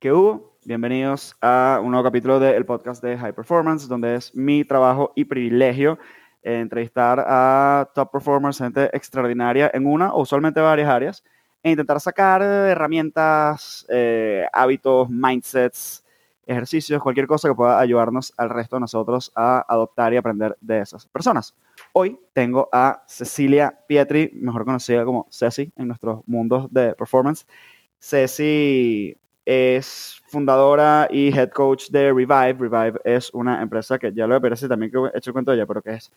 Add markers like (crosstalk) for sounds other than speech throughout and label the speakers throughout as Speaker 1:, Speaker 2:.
Speaker 1: ¿Qué hubo? Bienvenidos a un nuevo capítulo del podcast de High Performance, donde es mi trabajo y privilegio eh, entrevistar a top performers, gente extraordinaria en una o usualmente varias áreas, e intentar sacar herramientas, eh, hábitos, mindsets, ejercicios, cualquier cosa que pueda ayudarnos al resto de nosotros a adoptar y aprender de esas personas. Hoy tengo a Cecilia Pietri, mejor conocida como Ceci en nuestros mundos de performance. Ceci es fundadora y head coach de Revive. Revive es una empresa que ya lo parece también que he hecho el cuento de ella, pero que es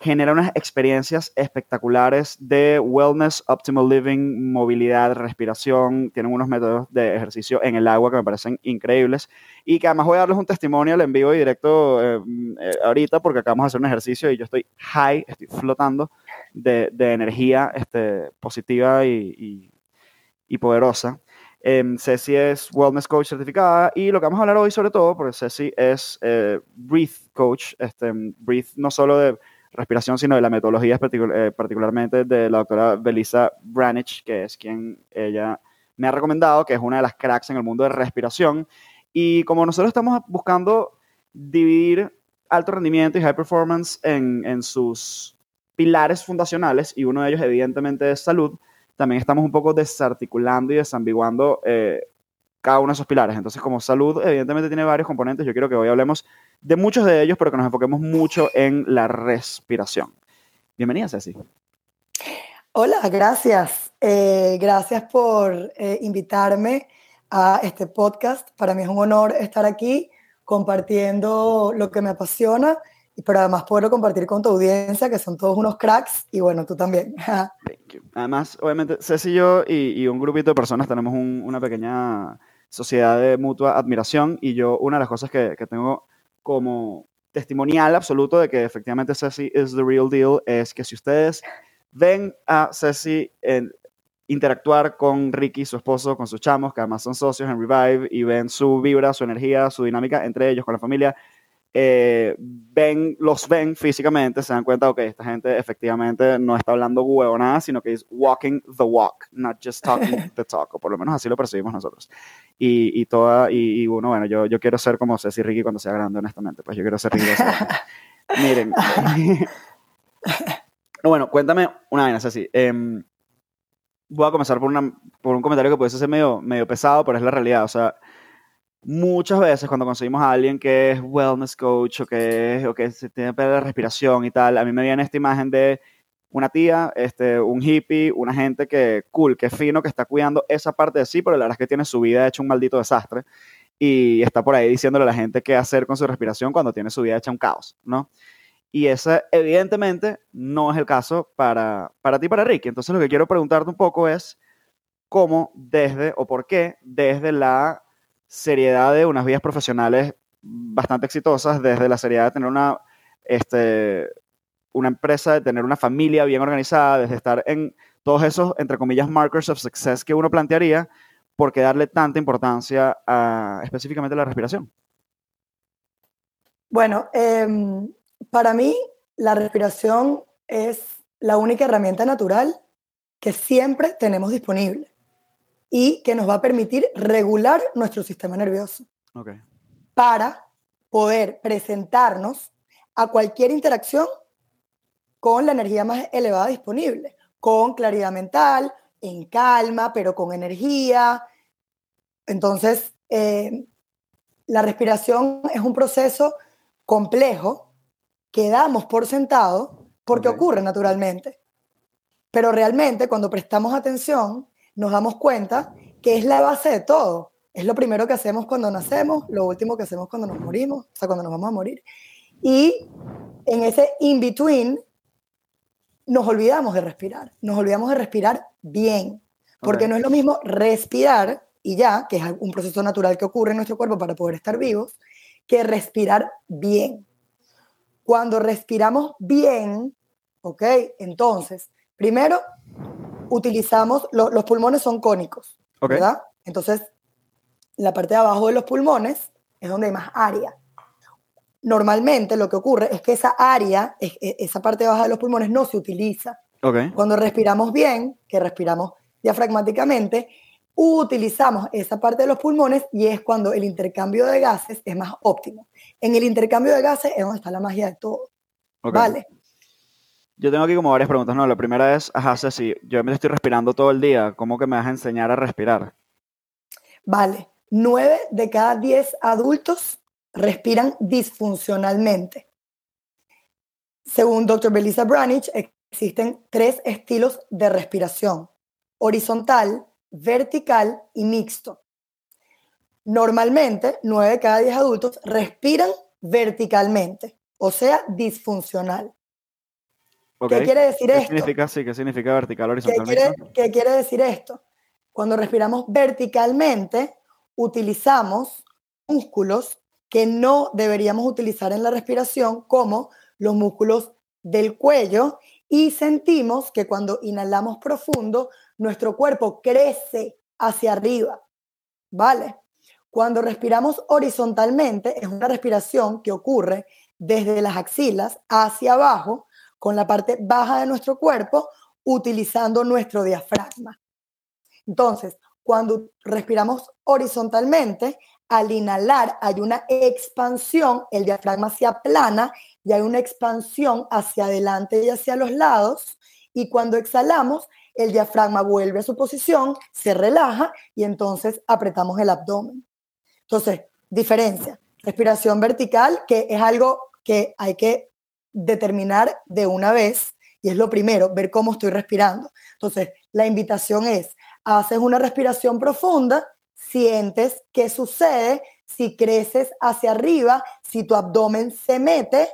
Speaker 1: genera unas experiencias espectaculares de wellness, optimal living, movilidad, respiración. Tienen unos métodos de ejercicio en el agua que me parecen increíbles y que además voy a darles un testimonio en vivo y directo eh, eh, ahorita porque acabamos de hacer un ejercicio y yo estoy high, estoy flotando de, de energía este, positiva y, y, poderosa. Eh, Ceci es Wellness Coach certificada y lo que vamos a hablar hoy sobre todo, porque Ceci es eh, Breathe Coach, este, Breathe no solo de respiración, sino de la metodología eh, particularmente de la doctora Belisa Branich, que es quien ella me ha recomendado, que es una de las cracks en el mundo de respiración. Y como nosotros estamos buscando dividir alto rendimiento y high performance en, en sus pilares fundacionales, y uno de ellos evidentemente es salud, también estamos un poco desarticulando y desambiguando eh, cada uno de esos pilares. Entonces, como salud, evidentemente tiene varios componentes. Yo quiero que hoy hablemos de muchos de ellos, pero que nos enfoquemos mucho en la respiración. Bienvenida, Ceci.
Speaker 2: Hola, gracias. Eh, gracias por eh, invitarme a este podcast. Para mí es un honor estar aquí compartiendo lo que me apasiona, pero además poderlo compartir con tu audiencia, que son todos unos cracks, y bueno, tú también. (laughs)
Speaker 1: Además, obviamente, Ceci y yo y, un grupito de personas tenemos una pequeña sociedad de mutua admiración, y yo una de las cosas que, que tengo como testimonial absoluto de que efectivamente Ceci is the real deal es que si ustedes ven a Ceci en, interactuar con Ricky, su esposo, con sus chamos, que además son socios en Revive, y ven su vibra, su energía, su dinámica entre ellos, con la familia, eh, ven, los ven físicamente, se dan cuenta, ok, esta gente efectivamente no está hablando nada, sino que es walking the walk, not just talking (laughs) the talk, o por lo menos así lo percibimos nosotros. Y, y toda, y, uno, bueno, yo, yo quiero ser como Ceci Ricky cuando sea grande, honestamente, pues yo quiero ser Ricky. (laughs) Miren. (laughs) bueno, cuéntame una vaina, Ceci. Eh, voy a comenzar por, una, por un comentario que puede ser medio, medio pesado, pero es la realidad. O sea, muchas veces cuando conseguimos a alguien que es wellness coach o que, o que tiene de respiración y tal, a mí me viene esta imagen de una tía, este, un hippie, una gente que cool, que fino, que está cuidando esa parte de sí, pero la verdad es que tiene su vida hecha un maldito desastre y está por ahí diciéndole a la gente qué hacer con su respiración cuando tiene su vida hecha un caos, ¿no? Y ese evidentemente no es el caso para, para ti, para Ricky. Entonces lo que quiero preguntarte un poco es cómo desde o por qué desde la seriedad de unas vías profesionales bastante exitosas, desde la seriedad de tener una, este, una empresa, de tener una familia bien organizada, desde estar en todos esos, entre comillas, markers of success que uno plantearía, ¿por qué darle tanta importancia a específicamente la respiración?
Speaker 2: Bueno, em, para mí la respiración es la única herramienta natural que siempre tenemos disponible y que nos va a permitir regular nuestro sistema nervioso para poder presentarnos a cualquier interacción con la energía más elevada disponible, con claridad mental, en calma, pero con energía. Entonces, eh, la respiración es un proceso complejo que damos por sentado porque ocurre naturalmente. Pero realmente cuando prestamos atención, nos damos cuenta que es la base de todo. Es lo primero que hacemos cuando nacemos, lo último que hacemos cuando nos morimos, o sea, cuando nos vamos a morir. Y en ese in-between nos olvidamos de respirar, nos olvidamos de respirar bien, porque no es lo mismo respirar y ya, que es un proceso natural que ocurre en nuestro cuerpo para poder estar vivos, que respirar bien. Cuando respiramos bien, ¿ok? Entonces, primero utilizamos, los pulmones son cónicos, ¿verdad? Entonces, la parte de abajo de los pulmones es donde hay más área. Normalmente lo que ocurre es que esa área, e, esa parte abajo de los pulmones no se utiliza. Cuando respiramos bien, que respiramos diafragmáticamente, utilizamos esa parte de los pulmones y es cuando el intercambio de gases es más óptimo. En el intercambio de gases es donde está la magia de todo. ¿Vale?
Speaker 1: Yo tengo aquí como varias preguntas. No, la primera es, ajá, si yo me estoy respirando todo el día, ¿cómo que me vas a enseñar a respirar?
Speaker 2: Vale, nueve de cada diez adultos respiran disfuncionalmente. Según Dr. Belisa Branich, existen tres estilos de respiración, horizontal, vertical y mixto. Normalmente, nueve de cada diez adultos respiran verticalmente, o sea, disfuncional. ¿Qué quiere decir esto?
Speaker 1: Significa, sí, ¿Qué significa vertical, horizontal?
Speaker 2: ¿Qué quiere, ¿Qué quiere decir esto? Cuando respiramos verticalmente, utilizamos músculos que no deberíamos utilizar en la respiración, como los músculos del cuello, y sentimos que cuando inhalamos profundo, nuestro cuerpo crece hacia arriba. ¿Vale? Cuando respiramos horizontalmente, es una respiración que ocurre desde las axilas hacia abajo, con la parte baja de nuestro cuerpo, utilizando nuestro diafragma. Entonces, cuando respiramos horizontalmente, al inhalar hay una expansión, el diafragma se aplana y hay una expansión hacia adelante y hacia los lados. Y cuando exhalamos, el diafragma vuelve a su posición, se relaja y entonces apretamos el abdomen. Entonces, diferencia. Respiración vertical, que es algo que hay que determinar de una vez, y es lo primero, ver cómo estoy respirando. Entonces, la invitación es, haces una respiración profunda, sientes qué sucede si creces hacia arriba, si tu abdomen se mete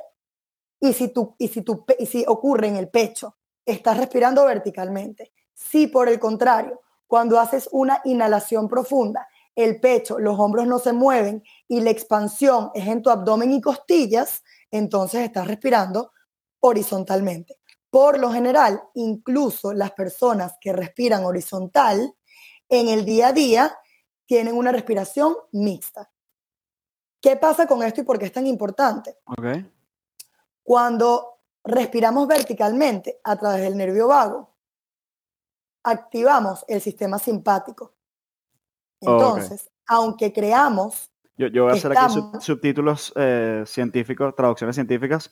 Speaker 2: y si, tu, y si, tu, y si ocurre en el pecho. Estás respirando verticalmente. Si por el contrario, cuando haces una inhalación profunda, el pecho, los hombros no se mueven y la expansión es en tu abdomen y costillas, entonces estás respirando horizontalmente. Por lo general, incluso las personas que respiran horizontal en el día a día tienen una respiración mixta. ¿Qué pasa con esto y por qué es tan importante? Cuando respiramos verticalmente a través del nervio vago, activamos el sistema simpático. Entonces, aunque creamos
Speaker 1: yo, yo voy a hacer aquí subtítulos eh, científicos, traducciones científicas.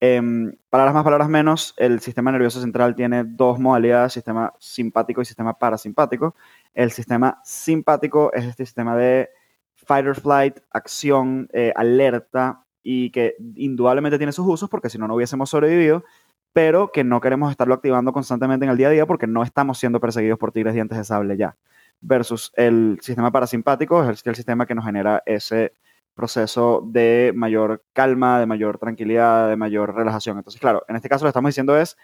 Speaker 1: Eh, palabras más, palabras menos, el sistema nervioso central tiene dos modalidades, sistema simpático y sistema parasimpático. El sistema simpático es este sistema de fight or flight, acción, eh, alerta, y que indudablemente tiene sus usos porque si no, no hubiésemos sobrevivido, pero que no queremos estarlo activando constantemente en el día a día porque no estamos siendo perseguidos por tigres dientes de sable ya versus el sistema parasimpático, es el, sistema que nos genera ese proceso de mayor calma, de mayor tranquilidad, de mayor relajación. Entonces, claro, en este caso lo que estamos diciendo es,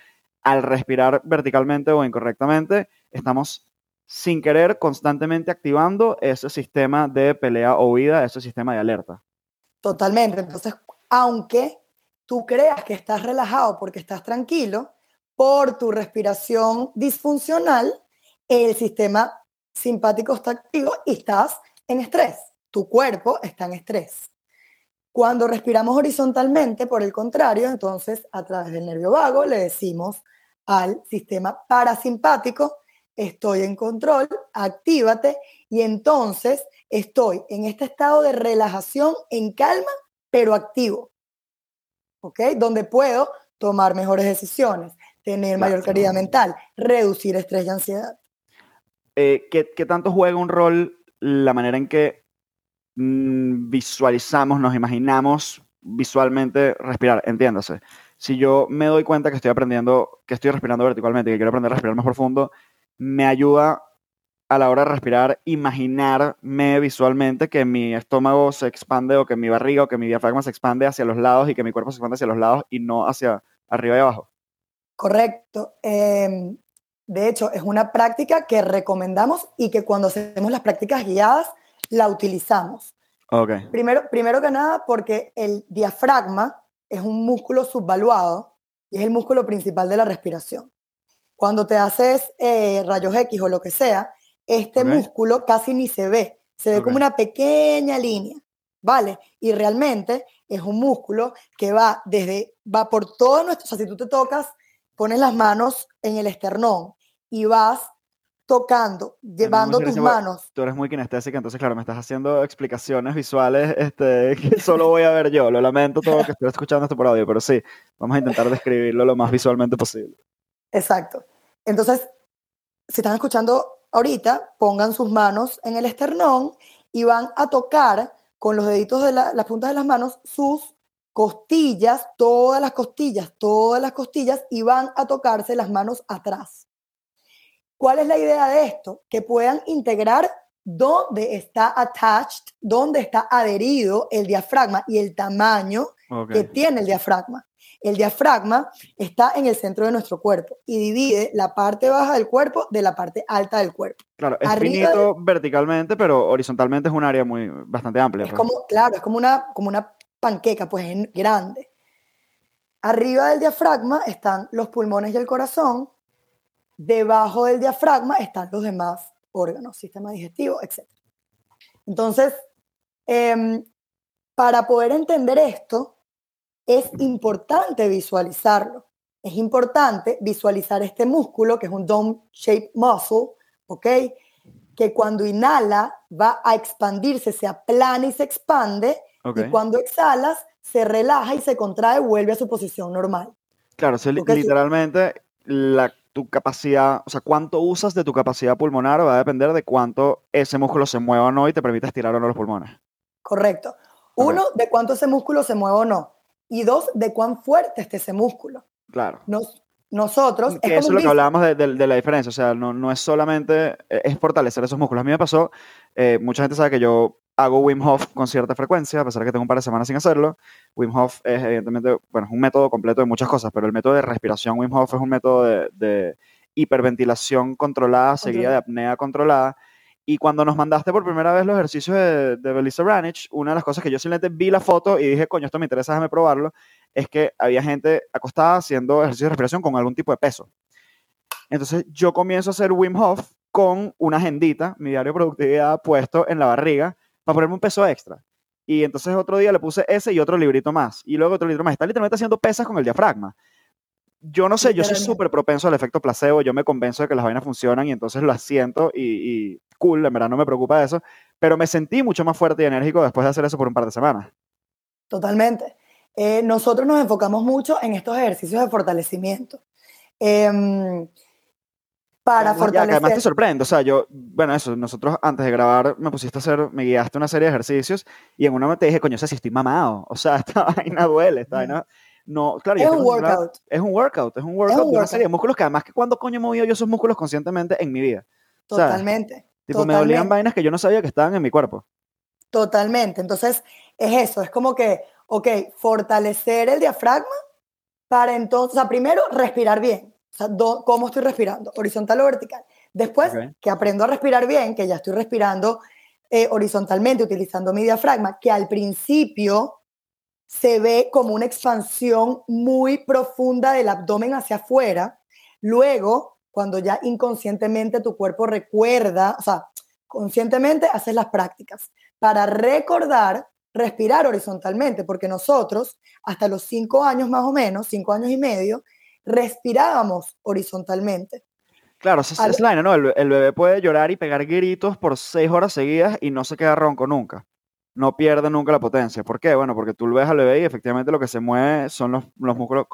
Speaker 1: al respirar verticalmente o incorrectamente, estamos sin querer constantemente activando ese sistema de pelea o huida, ese sistema de alerta.
Speaker 2: Totalmente. Entonces, aunque tú creas que estás relajado porque estás tranquilo, por tu respiración disfuncional, el sistema simpático está activo y estás en estrés. Tu cuerpo está en estrés. Cuando respiramos horizontalmente, por el contrario, entonces a través del nervio vago le decimos al sistema parasimpático, estoy en control, actívate y entonces estoy en este estado de relajación, en calma, pero activo. ¿Ok? Donde puedo tomar mejores decisiones, tener mayor claridad mental, reducir estrés y ansiedad.
Speaker 1: Eh, ¿qué, tanto juega un rol la manera en que mm, visualizamos, nos imaginamos visualmente respirar? Entiéndase. Si yo me doy cuenta que estoy aprendiendo, que estoy respirando verticalmente, que quiero aprender a respirar más profundo, me ayuda a la hora de respirar, imaginarme visualmente que mi estómago se expande o que mi barriga o que mi diafragma se expande hacia los lados y que mi cuerpo se expande hacia los lados y no hacia arriba y abajo.
Speaker 2: Correcto. Em, de hecho, es una práctica que recomendamos y que cuando hacemos las prácticas guiadas la utilizamos.
Speaker 1: Okay.
Speaker 2: Primero, primero que nada, porque el diafragma es un músculo subvaluado y es el músculo principal de la respiración. Cuando te haces eh, rayos X o lo que sea, este músculo casi ni se ve, se ve como una pequeña línea, ¿vale? Y realmente es un músculo que va desde, va por todo nuestro, o sea, si tú te tocas, pones las manos en el esternón y vas tocando, llevando tus manos.
Speaker 1: Tú eres muy kinestésica, entonces, claro, me estás haciendo explicaciones visuales este, (laughs) que solo voy a ver yo. Lo lamento todo que estoy escuchando esto por audio, pero sí, vamos a intentar describirlo lo más visualmente posible.
Speaker 2: Exacto. Entonces, si están escuchando ahorita, pongan sus manos en el esternón y van a tocar con los deditos de las puntas de las manos sus costillas, todas las costillas, todas las costillas y van a tocarse las manos atrás. ¿Cuál es la idea de esto? Que puedan integrar dónde está attached, dónde está adherido el diafragma y el tamaño que tiene el diafragma. El diafragma está en el centro de nuestro cuerpo y divide la parte baja del cuerpo de la parte alta del cuerpo.
Speaker 1: Claro, es finito verticalmente, pero horizontalmente es un área muy bastante amplia.
Speaker 2: Es pues. como, claro, es como una, como una panqueca, pues es grande. Arriba del diafragma están los pulmones y el corazón Debajo del diafragma están los demás órganos, sistema digestivo, etc. Entonces, em, para poder entender esto, es importante visualizarlo. Es importante visualizar este músculo, que es un dome shaped muscle, ¿ok? Que cuando inhala va a expandirse, se aplana y se expande, y cuando exhalas se relaja y se contrae, vuelve a su posición normal.
Speaker 1: Claro, literalmente la tu capacidad, o sea, cuánto usas de tu capacidad pulmonar va a depender de cuánto ese músculo se mueva o no y te permite estirar o no los pulmones.
Speaker 2: Correcto. Uno, de cuánto ese músculo se mueve o no. Y dos, de cuán fuerte esté ese músculo.
Speaker 1: Claro.
Speaker 2: Nos, nosotros...
Speaker 1: es eso es lo que hablábamos de, de, la diferencia. O sea, no, no es solamente... E, es fortalecer esos músculos. A mí me pasó, eh, mucha gente sabe que yo hago Wim Hof con cierta frecuencia, a pesar de que tengo un par de semanas sin hacerlo. Wim Hof es evidentemente, bueno, es un método completo de muchas cosas, pero el método de respiración Wim Hof es un método de, hiperventilación controlada, seguida de apnea controlada. Y cuando nos mandaste por primera vez los ejercicios de, de Belisa Ranich, una de las cosas que yo simplemente vi la foto y dije, coño, esto me interesa, déjame probarlo, es que había gente acostada haciendo ejercicios de respiración con algún tipo de peso. Entonces yo comienzo a hacer Wim Hof con una agendita, mi diario de productividad puesto en la barriga, para ponerme un peso extra. Y entonces otro día le puse ese y otro librito más. Y luego otro librito más. Está literalmente haciendo pesas con el diafragma. Yo no sé, yo soy súper propenso al efecto placebo. Yo me convenzo de que las vainas funcionan y entonces lo asiento y, y cool, en verdad no me preocupa eso. Pero me sentí mucho más fuerte y enérgico después de hacer eso por un par de semanas.
Speaker 2: Totalmente. Eh, nosotros nos enfocamos mucho en estos ejercicios de fortalecimiento. Eh, para fortalecer.
Speaker 1: además te sorprende, o sea, yo, bueno, eso, nosotros antes de grabar me pusiste a hacer, me guiaste una serie de ejercicios y en una me te dije, coño, sea, si estoy mamado, o sea, (laughs) esta vaina duele, esta vaina, no, claro.
Speaker 2: Es un workout.
Speaker 1: Es un workout, es un workout de una serie de músculos que además que cuando coño he movido yo esos músculos conscientemente en mi vida.
Speaker 2: Totalmente.
Speaker 1: tipo, me dolían vainas que yo no sabía que estaban en mi cuerpo.
Speaker 2: Totalmente, entonces es eso, es como que, ok, fortalecer el diafragma para entonces, o sea, primero respirar bien ¿cómo estoy respirando? ¿Horizontal o vertical? Después que aprendo a respirar bien, que ya estoy respirando eh, horizontalmente utilizando mi diafragma, que al principio se ve como una expansión muy profunda del abdomen hacia afuera. Luego, cuando ya inconscientemente tu cuerpo recuerda, o sea, conscientemente haces las prácticas para recordar respirar horizontalmente, porque nosotros, hasta los cinco años más o menos, cinco años y medio, respirábamos horizontalmente.
Speaker 1: Claro, esa es la ¿no? El, bebé puede llorar y pegar gritos por seis horas seguidas y no se queda ronco nunca. No pierde nunca la potencia. ¿Por qué? Bueno, porque tú lo ves al bebé y efectivamente lo que se mueve son los, músculos.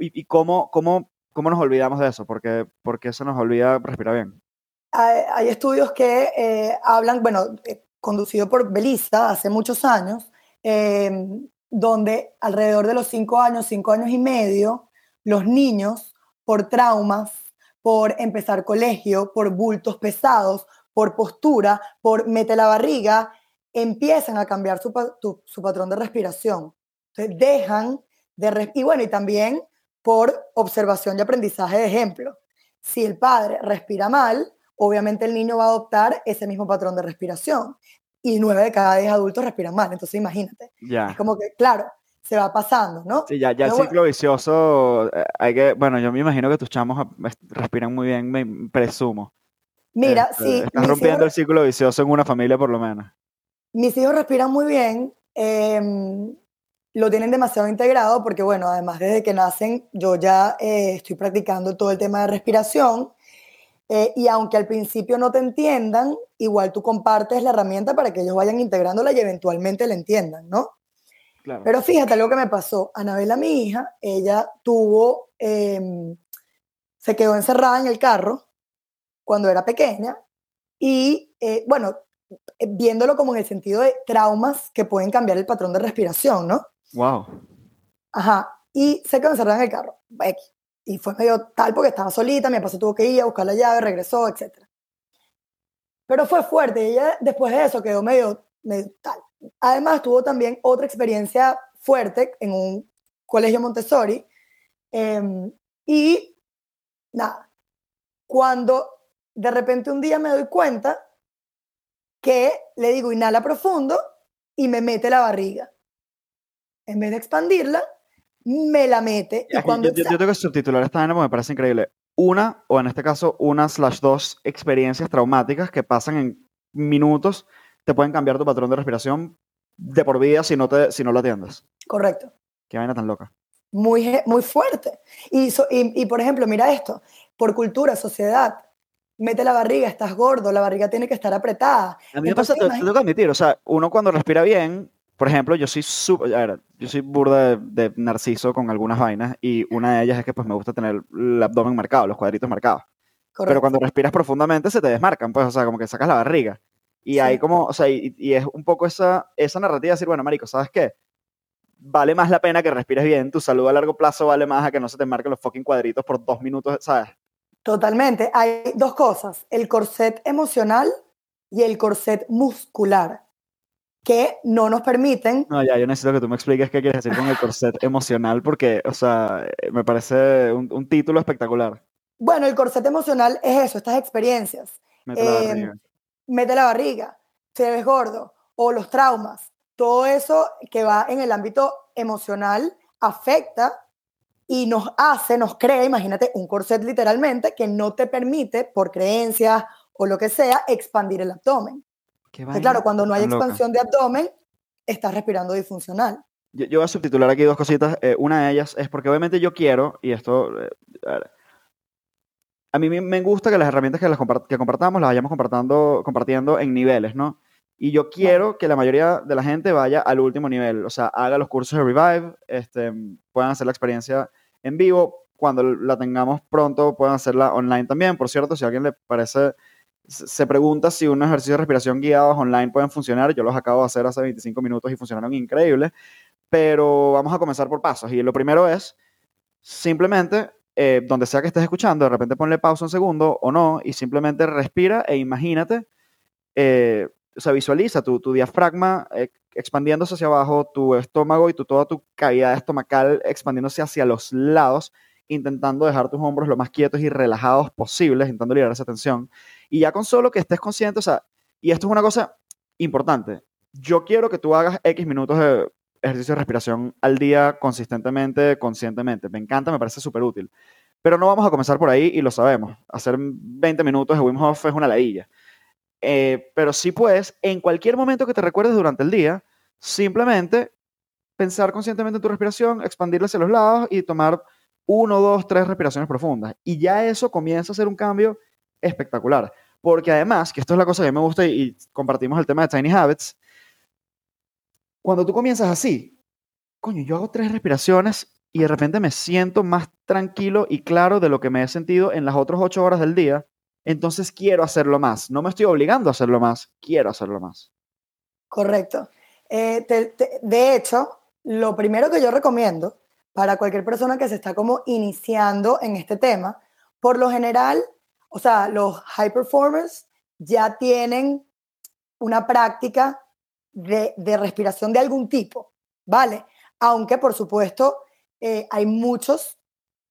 Speaker 1: ¿Y, cómo, cómo, cómo, nos olvidamos de eso? ¿Por qué, se nos olvida respirar bien?
Speaker 2: Hay, estudios que eh, hablan, bueno, eh, conducido por Belista hace muchos años, eh, donde alrededor de los cinco años, cinco años y medio, los niños por traumas, por empezar colegio, por bultos pesados, por postura, por mete la barriga, empiezan a cambiar su, patrón de respiración. Entonces dejan de... y bueno, y también por observación y aprendizaje de ejemplo. Si el padre respira mal, obviamente el niño va a adoptar ese mismo patrón de respiración. Y nueve de cada diez adultos respiran mal. Entonces imagínate. Es como que, claro, se va pasando, ¿no?
Speaker 1: Sí, ya, ya el ciclo vicioso, eh, hay que, bueno, yo me imagino que tus chamos respiran muy bien, me presumo.
Speaker 2: Mira, este, sí.
Speaker 1: Estás rompiendo el ciclo vicioso en una familia por lo menos.
Speaker 2: Mis hijos respiran muy bien, em, lo tienen demasiado integrado porque, bueno, además desde que nacen yo ya eh, estoy practicando todo el tema de respiración Eh, y aunque al principio no te entiendan, igual tú compartes la herramienta para que ellos vayan integrándola y eventualmente la entiendan, ¿no? Claro. Pero fíjate lo que me pasó. Anabela, mi hija, ella tuvo, em, se quedó encerrada en el carro cuando era pequeña y, eh, bueno, viéndolo como en el sentido de traumas que pueden cambiar el patrón de respiración, ¿no?
Speaker 1: Wow.
Speaker 2: Ajá. Y se quedó encerrada en el carro. Y fue medio tal porque estaba solita, mi papá se tuvo que ir a buscar la llave, regresó, etc. Pero fue fuerte. Y ella después de eso quedó medio, medio tal. Además, tuvo también otra experiencia fuerte en un colegio Montessori. Em, y nada, cuando de repente un día me doy cuenta que le digo inhala profundo y me mete la barriga. En vez de expandirla, me la mete.
Speaker 1: Y cuando yo, tengo que subtitular esta porque me parece increíble. Una, o en este caso, una slash dos experiencias traumáticas que pasan en minutos, te pueden cambiar tu patrón de respiración de por vida si no, te, si no lo atiendes.
Speaker 2: Correcto.
Speaker 1: Qué vaina tan loca.
Speaker 2: Muy, muy fuerte. Y, y, y, por ejemplo, mira esto, por cultura, sociedad, mete la barriga, estás gordo, la barriga tiene que estar apretada.
Speaker 1: A mí me pasa, te, tengo que admitir, o sea, uno cuando respira bien, por ejemplo, yo soy super, yo soy burda de, narciso con algunas vainas y una de ellas es que pues me gusta tener el abdomen marcado, los cuadritos marcados. Pero cuando respiras profundamente se te desmarcan, pues, o sea, como que sacas la barriga. Y hay como, o sea, y, es un poco esa, esa narrativa de decir, bueno, marico, ¿sabes qué? Vale más la pena que respires bien, tu salud a largo plazo vale más a que no se te marquen los fucking cuadritos por dos minutos, ¿sabes?
Speaker 2: Totalmente. Hay dos cosas, el corset emocional y el corset muscular, que no nos permiten...
Speaker 1: No, ya, yo necesito que tú me expliques qué quieres decir con el corset (laughs) emocional, porque, o sea, me parece un, título espectacular.
Speaker 2: Bueno, el corset emocional es eso, estas experiencias.
Speaker 1: Em,
Speaker 2: mete la barriga, te ves gordo, o los traumas. Todo eso que va en el ámbito emocional afecta y nos hace, nos crea, imagínate, un corset literalmente que no te permite, por creencias o lo que sea, expandir el abdomen. claro, cuando no hay expansión de abdomen, estás respirando disfuncional.
Speaker 1: Yo, voy a subtitular aquí dos cositas. Eh, una de ellas es porque obviamente yo quiero, y esto... Eh, a mí me gusta que las herramientas que, las que compartamos las vayamos compartiendo, compartiendo en niveles, ¿no? Y yo quiero que la mayoría de la gente vaya al último nivel, o sea, haga los cursos de Revive, este, puedan hacer la experiencia en vivo. Cuando la tengamos pronto, pueden hacerla online también. Por cierto, si a alguien le parece, se pregunta si unos ejercicios de respiración guiados online pueden funcionar. Yo los acabo de hacer hace 25 minutos y funcionaron increíbles. Pero vamos a comenzar por pasos. Y lo primero es simplemente, eh, donde sea que estés escuchando, de repente ponle pausa un segundo o no, y simplemente respira e imagínate. Eh, o sea, visualiza tu, diafragma eh, expandiéndose hacia abajo, tu estómago y tu, toda tu cavidad estomacal expandiéndose hacia los lados, intentando dejar tus hombros lo más quietos y relajados posibles, intentando liberar esa tensión. Y ya con solo que estés consciente, o sea, y esto es una cosa importante, yo quiero que tú hagas X minutos de ejercicio de respiración al día consistentemente, conscientemente. Me encanta, me parece súper útil. Pero no vamos a comenzar por ahí y lo sabemos. Hacer 20 minutos de Wim Hof es una ladilla. Eh, pero sí puedes, en cualquier momento que te recuerdes durante el día, simplemente pensar conscientemente en tu respiración, expandirla hacia los lados y tomar uno, dos, tres respiraciones profundas. Y ya eso comienza a ser un cambio espectacular. Porque además, que esto es la cosa que me gusta y, compartimos el tema de Tiny Habits, cuando tú comienzas así, coño, yo hago tres respiraciones y de repente me siento más tranquilo y claro de lo que me he sentido en las otras ocho horas del día entonces quiero hacerlo más. No me estoy obligando a hacerlo más, quiero hacerlo más.
Speaker 2: Correcto. Eh, de hecho, lo primero que yo recomiendo para cualquier persona que se está como iniciando en este tema, por lo general, o sea, los high performers ya tienen una práctica de, respiración de algún tipo, ¿vale? Aunque, por supuesto, eh, hay muchos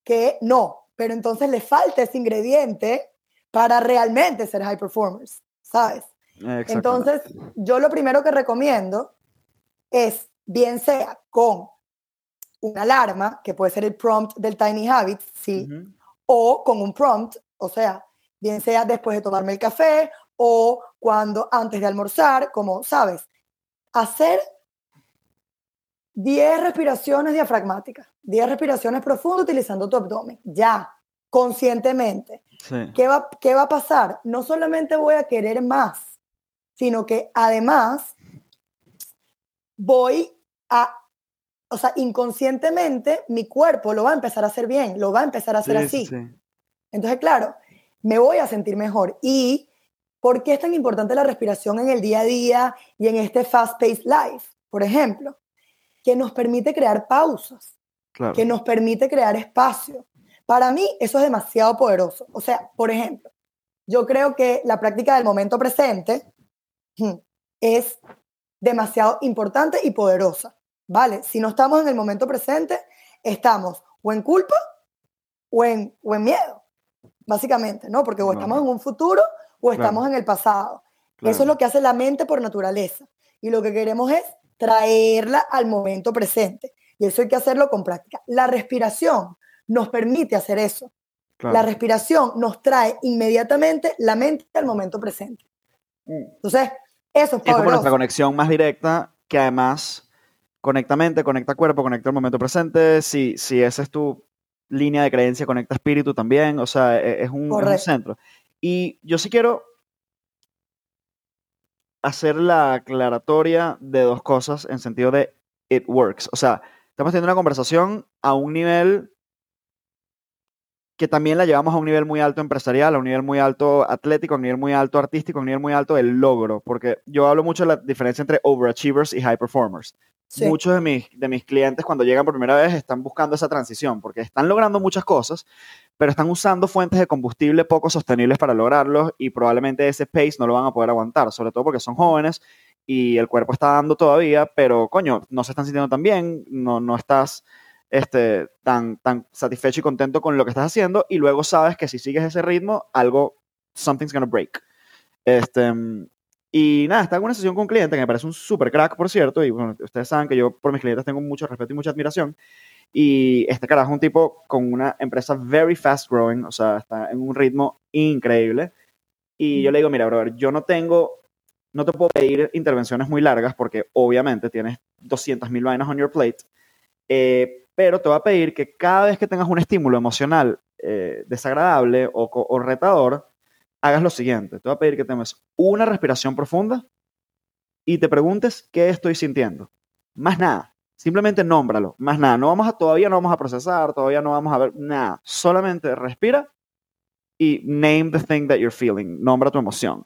Speaker 2: que no, pero entonces le falta ese ingrediente para realmente ser high performers, ¿sabes? Entonces, yo lo primero que recomiendo es, bien sea con una alarma, que puede ser el prompt del Tiny Habits, sí, o con un prompt, o sea, bien sea después de tomarme el café o cuando antes de almorzar, como sabes, hacer 10 respiraciones diafragmáticas, 10 respiraciones profundas utilizando tu abdomen, ya, conscientemente. ¿Qué, va, ¿Qué va a pasar? No solamente voy a querer más, sino que además voy a, o sea, inconscientemente mi cuerpo lo va a empezar a hacer bien, lo va a empezar a hacer así. Entonces, claro, me voy a sentir mejor. ¿Y por qué es tan importante la respiración en el día a día y en este fast-paced life? Por ejemplo, que nos permite crear pausas, que nos permite crear espacio. Para mí eso es demasiado poderoso. O sea, por ejemplo, yo creo que la práctica del momento presente hmm, es demasiado importante y poderosa, ¿vale? Si no estamos en el momento presente, estamos o en culpa o en, o en miedo, básicamente, ¿no? Porque o estamos en un futuro o estamos en el pasado. Eso es lo que hace la mente por naturaleza. Y lo que queremos es traerla al momento presente. Y eso hay que hacerlo con práctica. La respiración nos permite hacer eso. La respiración nos trae inmediatamente la mente al momento presente. Entonces, eso es,
Speaker 1: es como nuestra conexión más directa, que además conecta mente, conecta cuerpo, conecta el momento presente. Si, si esa es tu línea de creencia, conecta espíritu también. O sea, e, es un, es un centro. Y yo sí quiero hacer la aclaratoria de dos cosas en sentido de it works. O sea, estamos teniendo una conversación a un nivel que también la llevamos a un nivel muy alto empresarial, a un nivel muy alto atlético, a un nivel muy alto artístico, a un nivel muy alto del logro, porque yo hablo mucho de la diferencia entre overachievers y high performers. Muchos de mis, de mis clientes cuando llegan por primera vez están buscando esa transición, porque están logrando muchas cosas, pero están usando fuentes de combustible poco sostenibles para lograrlos y probablemente ese pace no lo van a poder aguantar, sobre todo porque son jóvenes y el cuerpo está dando todavía, pero coño, no se están sintiendo tan bien, no, no estás este, tan, tan satisfecho y contento con lo que estás haciendo y luego sabes que si sigues ese ritmo, algo, something's gonna break. Este, y nada, estaba en una sesión con un cliente que me parece un super crack, por cierto, y bueno, ustedes saben que yo por mis clientes tengo mucho respeto y mucha admiración. Y este carajo es un tipo con una empresa very fast growing, o sea, está en un ritmo increíble. Y yo le digo, mira, brother, yo no tengo, no te puedo pedir intervenciones muy largas porque obviamente tienes 200.000 vainas on your plate. Eh, pero te voy a pedir que cada vez que tengas un estímulo emocional eh, desagradable o, retador, hagas lo siguiente. Te voy a pedir que tomes una respiración profunda y te preguntes qué estoy sintiendo. Más nada. Simplemente nómbralo. Más nada. No vamos a, todavía no vamos a procesar, todavía no vamos a ver nada. Solamente respira y name the thing that you're feeling. Nombra tu emoción.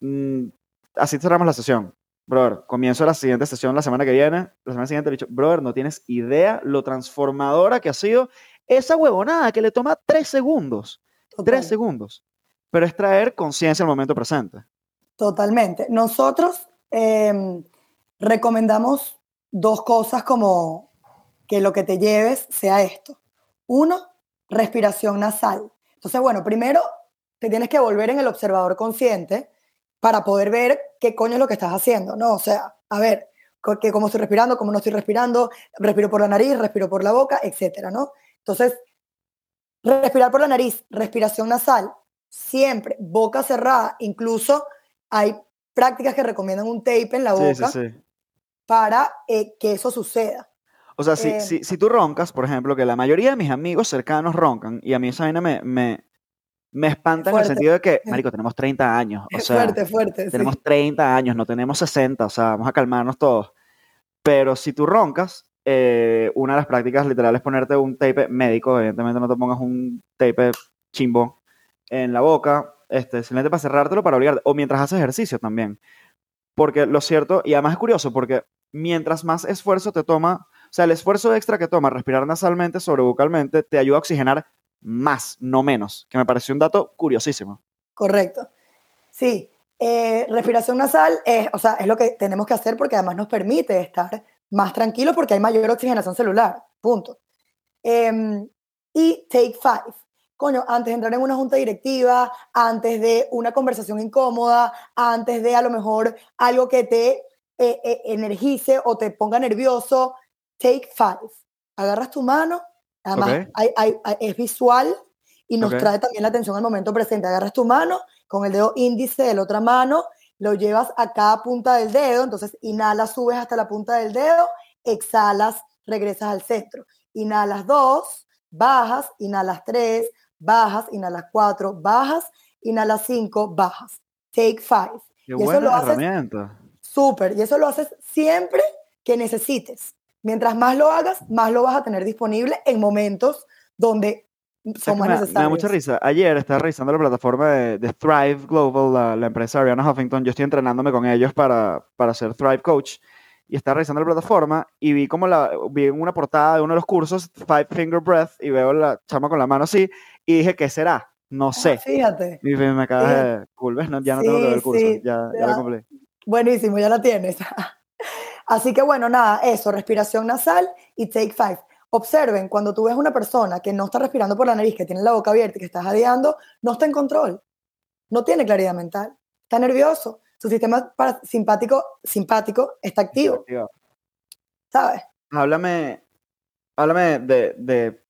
Speaker 1: Mm, así cerramos la sesión brother, comienzo la siguiente sesión la semana que viene, la semana siguiente le he dicho, brother, no tienes idea lo transformadora que ha sido esa huevonada que le toma tres segundos, tres segundos, pero es traer conciencia al momento presente.
Speaker 2: Totalmente. Nosotros em, recomendamos dos cosas como que lo que te lleves sea esto. Uno, respiración nasal. Entonces, bueno, primero te tienes que volver en el observador consciente para poder ver qué coño es lo que estás haciendo, ¿no? O sea, a ver, que cómo estoy respirando, cómo no estoy respirando, respiro por la nariz, respiro por la boca, etcétera, ¿no? Entonces, respirar por la nariz, respiración nasal, siempre, boca cerrada, incluso hay prácticas que recomiendan un tape en la boca para eh, que eso suceda.
Speaker 1: O sea, si, eh, si, si, tú roncas, por ejemplo, que la mayoría de mis amigos cercanos roncan, y a mí esa vaina me, me, me espanta en el sentido de que, (laughs) marico, tenemos 30 años. O sea,
Speaker 2: fuerte, fuerte.
Speaker 1: Tenemos 30 años, no tenemos 60, o sea, vamos a calmarnos todos. Pero si tú roncas, eh, una de las prácticas literal es ponerte un tape médico, evidentemente no te pongas un tape chimbo en la boca, este, simplemente para cerrártelo para obligarte, o mientras haces ejercicio también. Porque lo cierto, y además es curioso, porque mientras más esfuerzo te toma, o sea, el esfuerzo extra que toma respirar nasalmente sobre bucalmente te ayuda a oxigenar más, no menos, que me pareció un dato curiosísimo.
Speaker 2: Correcto. Sí, eh, respiración nasal es, o sea, es lo que tenemos que hacer porque además nos permite estar más tranquilos porque hay mayor oxigenación celular, punto. Em, y take five. Coño, antes de entrar en una junta directiva, antes de una conversación incómoda, antes de a lo mejor algo que te eh, eh, energice o te ponga nervioso, take five. Agarras tu mano Además, es visual y nos trae también la atención al momento presente. Agarras tu mano con el dedo índice de la otra mano, lo llevas a cada punta del dedo, entonces inhalas, subes hasta la punta del dedo, exhalas, regresas al centro. Inhalas dos, bajas, inhalas 3, bajas, inhalas 4, bajas, inhalas 5, bajas. Take 5.
Speaker 1: Qué y buena herramienta.
Speaker 2: Súper, y eso lo haces siempre que necesites. Mientras más lo hagas, más lo vas a tener disponible en momentos donde son más necesarios.
Speaker 1: Me da mucha risa. Ayer estaba revisando la plataforma de, Thrive Global, la, empresa Ariana Huffington. Yo estoy entrenándome con ellos para, para ser Thrive Coach y estaba revisando la plataforma y vi como la, vi una portada de uno de los cursos, Five Finger Breath, y veo la chama con la mano así, y dije, ¿qué será? No ah, sé.
Speaker 2: fíjate.
Speaker 1: Y me acaba de... Cool, ¿ves? (laughs) ya no tengo que ver el curso, ya, ya, lo cumplí.
Speaker 2: Buenísimo, ya la tienes. (laughs) así que bueno, nada, eso, respiración nasal y take five. Observen, cuando tú ves una persona que no está respirando por la nariz, que tiene la boca abierta y que está jadeando, no está en control, no tiene claridad mental, está nervioso, su sistema simpático, simpático está activo. ¿Sabes?
Speaker 1: Háblame, háblame de,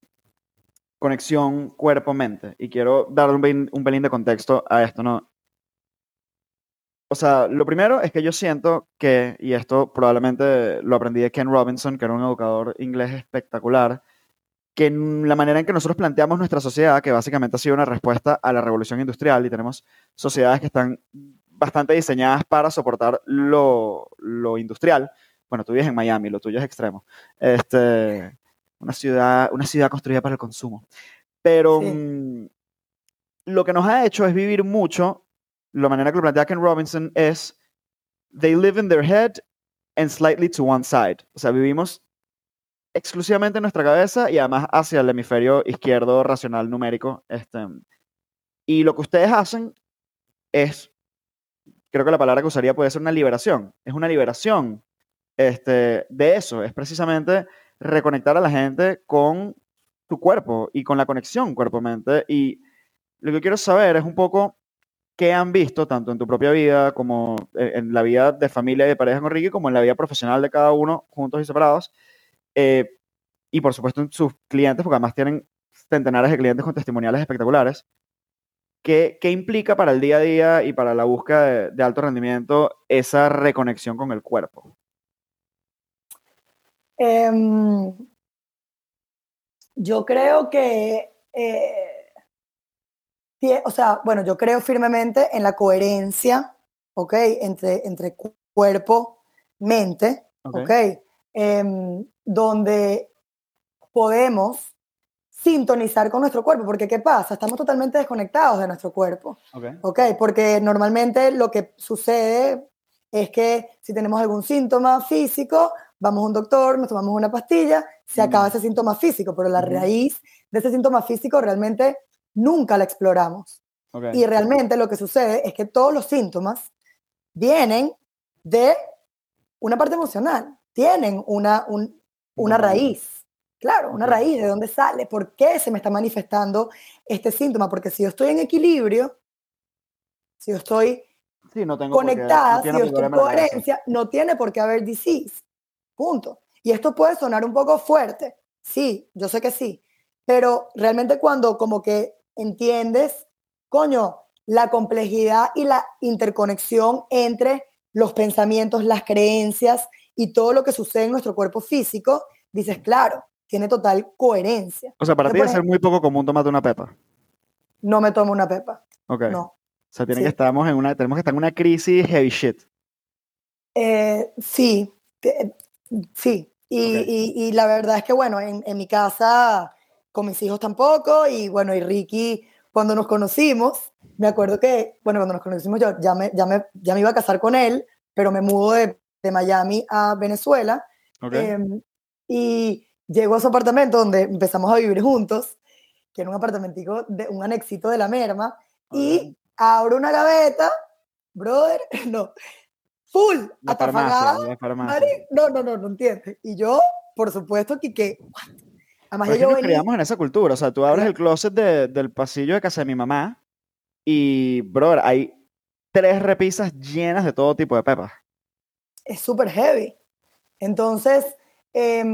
Speaker 1: conexión cuerpo-mente y quiero dar un, un pelín de contexto a esto, ¿no? O sea, lo primero es que yo siento que, y esto probablemente lo aprendí de Ken Robinson, que era un educador inglés espectacular, que la manera en que nosotros planteamos nuestra sociedad, que básicamente ha sido una respuesta a la revolución industrial, y tenemos sociedades que están bastante diseñadas para soportar lo, industrial. Bueno, tú vives en Miami, lo tuyo es extremo. Este, una, ciudad, una ciudad construida para el consumo. Pero mm, lo que nos ha hecho es vivir mucho, la manera que lo plantea Ken Robinson es, they live in their head and slightly to one side. O sea, vivimos exclusivamente en nuestra cabeza y además hacia el hemisferio izquierdo racional numérico. Este, y lo que ustedes hacen es creo que la palabra que usaría puede ser una liberación. Es una liberación este, de eso. Es precisamente reconectar a la gente con tu cuerpo y con la conexión cuerpo-mente. Y lo que quiero saber es un poco qué han visto, tanto en tu propia vida como en la vida de familia y de pareja con Ricky, como en la vida profesional de cada uno, juntos y separados. Eh, y por supuesto en sus clientes, porque además tienen centenares de clientes con testimoniales espectaculares. ¿Qué, implica para el día a día y para la búsqueda de, alto rendimiento esa reconexión con el cuerpo?
Speaker 2: Em, yo creo que, eh, o sea, bueno, yo creo firmemente en la coherencia, ¿ok? Entre, entre cuerpo, mente, ¿ok? Em, donde podemos sintonizar con nuestro cuerpo, porque ¿qué pasa? Estamos totalmente desconectados de nuestro cuerpo. ok, porque normalmente lo que sucede es que si tenemos algún síntoma físico, vamos a un doctor, nos tomamos una pastilla, se acaba ese síntoma físico, pero la raíz de ese síntoma físico realmente nunca la exploramos. Y realmente lo que sucede es que todos los síntomas vienen de una parte emocional, tienen una, una raíz. Claro, una raíz, ¿de dónde sale? ¿Por qué se me está manifestando este síntoma? Porque si yo estoy en equilibrio, si yo estoy conectada, si yo estoy en coherencia, no tiene por qué haber disease. Punto. Y esto puede sonar un poco fuerte. Sí, yo sé que sí. Pero realmente cuando como que entiendes, coño, la complejidad y la interconexión entre los pensamientos, las creencias y todo lo que sucede en nuestro cuerpo físico, dices, claro, tiene total coherencia.
Speaker 1: O sea, para ti debe ser muy poco común tomarte una pepa.
Speaker 2: No me tomo una pepa.
Speaker 1: Ok. No. O sea, tiene que estamos en una, tenemos que estar en una crisis heavy shit.
Speaker 2: Eh, sí, sí. Y, la verdad es que, bueno, en, mi casa, con mis hijos tampoco, y bueno, y Ricky, cuando nos conocimos, me acuerdo que, bueno, cuando nos conocimos yo ya me, ya me, ya me iba a casar con él, pero me mudo de, de Miami a Venezuela. Okay. Em, y Llego a su apartamento donde empezamos a vivir juntos, que era un apartamentico, de, un anexito de la merma, y abro una gaveta, brother, (laughs) no, full,
Speaker 1: la farmacia, farmacia.
Speaker 2: no, no, no, no entiendes. Y yo, por supuesto, que, que
Speaker 1: además yo nos criamos en esa cultura, o sea, tú abres el closet del pasillo de casa de mi mamá y, brother, hay tres repisas llenas de todo tipo de pepas.
Speaker 2: Es súper heavy. Entonces, eh,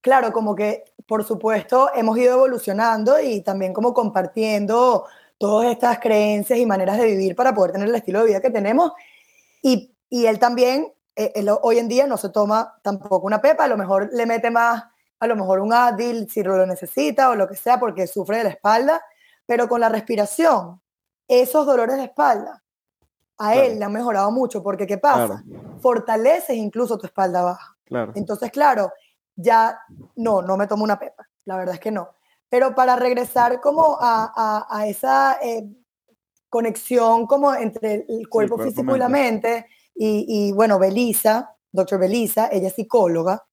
Speaker 2: claro, como que por supuesto hemos ido evolucionando y también como compartiendo todas estas creencias y maneras de vivir para poder tener el estilo de vida que tenemos. Y, y él también, eh, hoy en día no se toma tampoco una pepa, a lo mejor le mete más a lo mejor un Advil si lo necesita o lo que sea porque sufre de la espalda, pero con la respiración, esos dolores de espalda, a él le han mejorado mucho porque ¿qué pasa? Fortaleces incluso tu espalda baja. Entonces, claro, ya no, no me tomo una pepa, la verdad es que no. Pero para regresar como a, esa eh, conexión como entre el cuerpo, físico y la mente, y, bueno, Belisa, doctor Belisa, ella es psicóloga,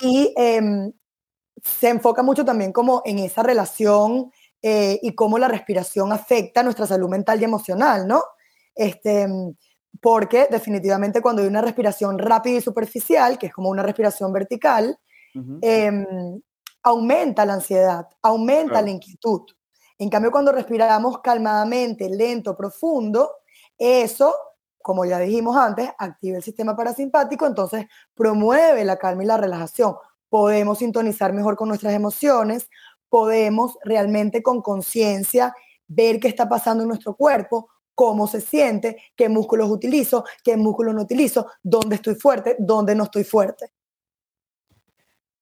Speaker 2: y em, se enfoca mucho también como en esa relación eh, y cómo la respiración afecta nuestra salud mental y emocional, ¿no? Este, porque definitivamente cuando hay una respiración rápida y superficial, que es como una respiración vertical, em, aumenta la ansiedad, aumenta la inquietud. En cambio, cuando respiramos calmadamente, lento, profundo, eso, como ya dijimos antes, activa el sistema parasimpático, entonces promueve la calma y la relajación. Podemos sintonizar mejor con nuestras emociones, podemos realmente con conciencia ver qué está pasando en nuestro cuerpo, cómo se siente, qué músculos utilizo, qué músculos no utilizo, dónde estoy fuerte, dónde no estoy fuerte.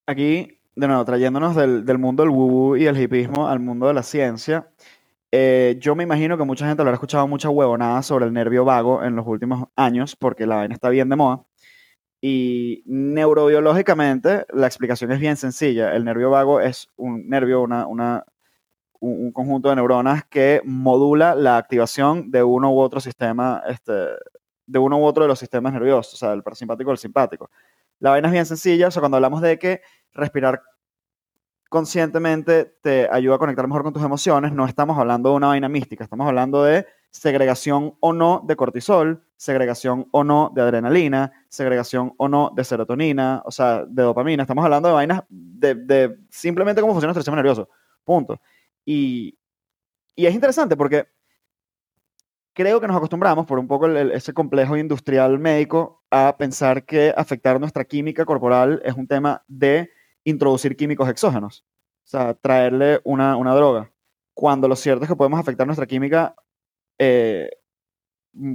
Speaker 1: Aquí, de nuevo, trayéndonos del, mundo del woo y el hipismo al mundo de la ciencia, eh, yo me imagino que mucha gente habrá escuchado mucha huevonada sobre el nervio vago en los últimos años, porque la vaina está bien de moda. Y neurobiológicamente, la explicación es bien sencilla. El nervio vago es un nervio, una, una un, conjunto de neuronas que modula la activación de uno u otro sistema, este, de uno u otro de los sistemas nerviosos, o sea, el parasimpático o el simpático. La vaina es bien sencilla, o sea, cuando hablamos de que respirar conscientemente te ayuda a conectar mejor con tus emociones, no estamos hablando de una vaina mística, estamos hablando de segregación o no de cortisol, segregación o no de adrenalina, segregación o no de serotonina, o sea, de dopamina. Estamos hablando de vainas de, simplemente cómo funciona nuestro sistema nervioso. Punto. Y, es interesante porque creo que nos acostumbramos por un poco ese complejo industrial médico a pensar que afectar nuestra química corporal es un tema de introducir químicos exógenos, o sea, traerle una, droga, cuando lo cierto es que podemos afectar nuestra química eh,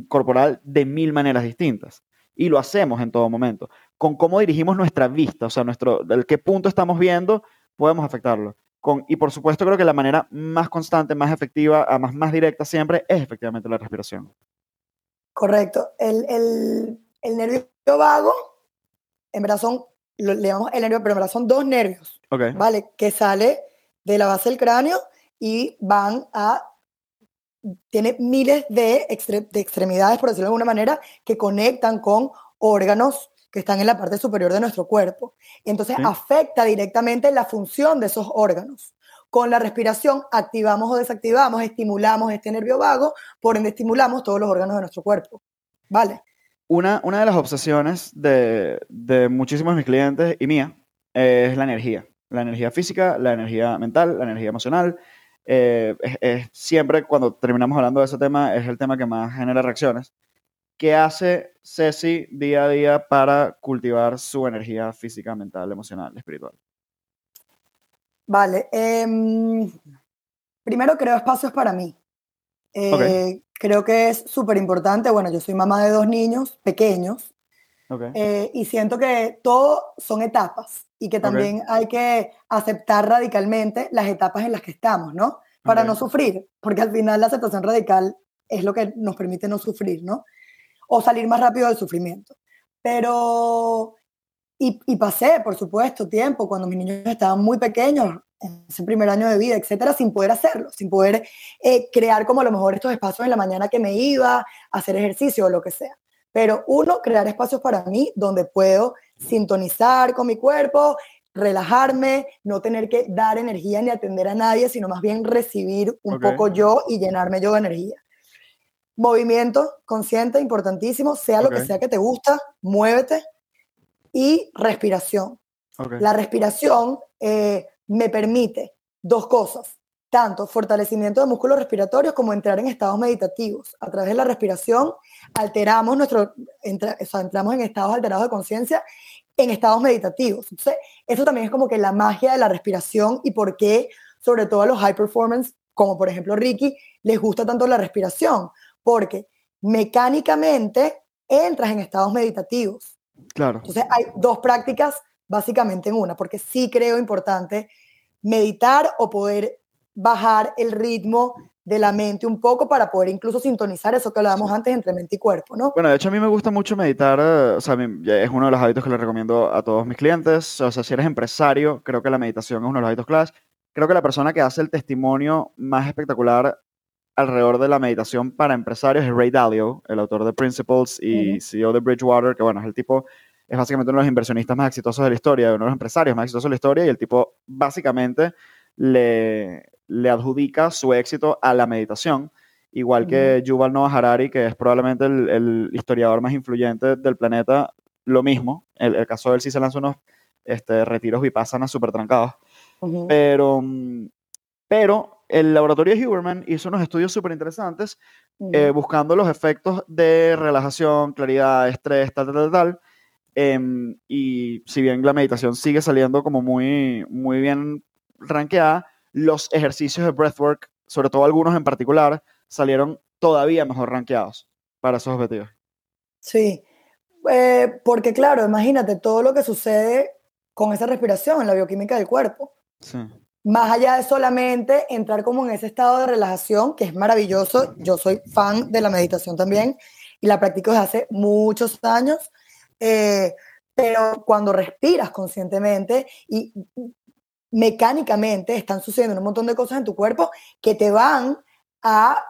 Speaker 1: corporal de mil maneras distintas. Y lo hacemos en todo momento. Con cómo dirigimos nuestra vista, o sea, nuestro, qué punto estamos viendo, podemos afectarlo y por supuesto creo que la manera más constante, más efectiva, más, más directa siempre es efectivamente la respiración.
Speaker 2: Correcto. El, el, el nervio vago, en verdad son, le llamamos el nervio, pero en verdad son dos nervios, okay. ¿vale? Que sale de la base del cráneo y van a, tiene miles de, de extremidades, por decirlo de alguna manera, que conectan con órganos que están en la parte superior de nuestro cuerpo. Entonces afecta directamente la función de esos órganos. Con la respiración activamos o desactivamos, estimulamos este nervio vago, por ende estimulamos todos los órganos de nuestro cuerpo. ¿Vale?
Speaker 1: Una, una de las obsesiones de, de muchísimos de mis clientes y mía es la energía. La energía física, la energía mental, la energía emocional. Eh, es, siempre cuando terminamos hablando de ese tema es el tema que más genera reacciones. ¿Qué hace Ceci día a día para cultivar su energía física, mental, emocional, espiritual?
Speaker 2: Vale. Em, primero creo espacios para mí. Eh, creo que es súper importante. Bueno, yo soy mamá de dos niños pequeños eh, y siento que todo son etapas y que también hay que aceptar radicalmente las etapas en las que estamos, ¿no? Para no sufrir, porque al final la aceptación radical es lo que nos permite no sufrir, ¿no? o salir más rápido del sufrimiento. Pero, y, pasé, por supuesto, tiempo cuando mis niños estaban muy pequeños, en ese primer año de vida, etcétera, sin poder hacerlo, sin poder eh, crear como a lo mejor estos espacios en la mañana que me iba, hacer ejercicio o lo que sea. Pero uno, crear espacios para mí donde puedo sintonizar con mi cuerpo, relajarme, no tener que dar energía ni atender a nadie, sino más bien recibir un poco yo y llenarme yo de energía. Movimiento consciente, importantísimo, sea lo que sea que te gusta, muévete. Y respiración. La respiración eh, me permite dos cosas, tanto fortalecimiento de músculos respiratorios como entrar en estados meditativos. A través de la respiración alteramos nuestro, entramos en estados alterados de conciencia, en estados meditativos. Entonces, eso también es como que la magia de la respiración y por qué, sobre todo a los high performance, como por ejemplo Ricky, les gusta tanto la respiración, porque mecánicamente entras en estados meditativos.
Speaker 1: Claro.
Speaker 2: Entonces hay dos prácticas básicamente en una, porque sí creo importante meditar o poder bajar el ritmo de la mente un poco para poder incluso sintonizar eso que hablábamos antes entre mente y cuerpo, ¿no?
Speaker 1: Bueno, de hecho a mí me gusta mucho meditar, eh, o sea, es uno de los hábitos que le recomiendo a todos mis clientes, o sea, si eres empresario, creo que la meditación es uno de los hábitos claves. Creo que la persona que hace el testimonio más espectacular alrededor de la meditación para empresarios es Ray Dalio, el autor de Principles y CEO de Bridgewater, que bueno, es el tipo, es básicamente uno de los inversionistas más exitosos de la historia, uno de los empresarios más exitosos de la historia, y el tipo básicamente le, le adjudica su éxito a la meditación, igual que Yuval Noah Harari, que es probablemente el, historiador más influyente del planeta, lo mismo. El, el caso de él sí se lanzó unos este, retiros vipassana súper trancados. Pero, pero el laboratorio de Huberman hizo unos estudios súper interesantes eh, buscando los efectos de relajación, claridad, estrés, tal, tal, tal, tal. Em, y si bien la meditación sigue saliendo como muy, muy bien rankeada, los ejercicios de breathwork, sobre todo algunos en particular, salieron todavía mejor rankeados para esos objetivos.
Speaker 2: Sí, eh, porque claro, imagínate todo lo que sucede con esa respiración en la bioquímica del cuerpo. Sí. Más allá de solamente entrar como en ese estado de relajación, que es maravilloso, yo soy fan de la meditación también y la practico desde hace muchos años, eh, pero cuando respiras conscientemente y mecánicamente están sucediendo un montón de cosas en tu cuerpo que te van a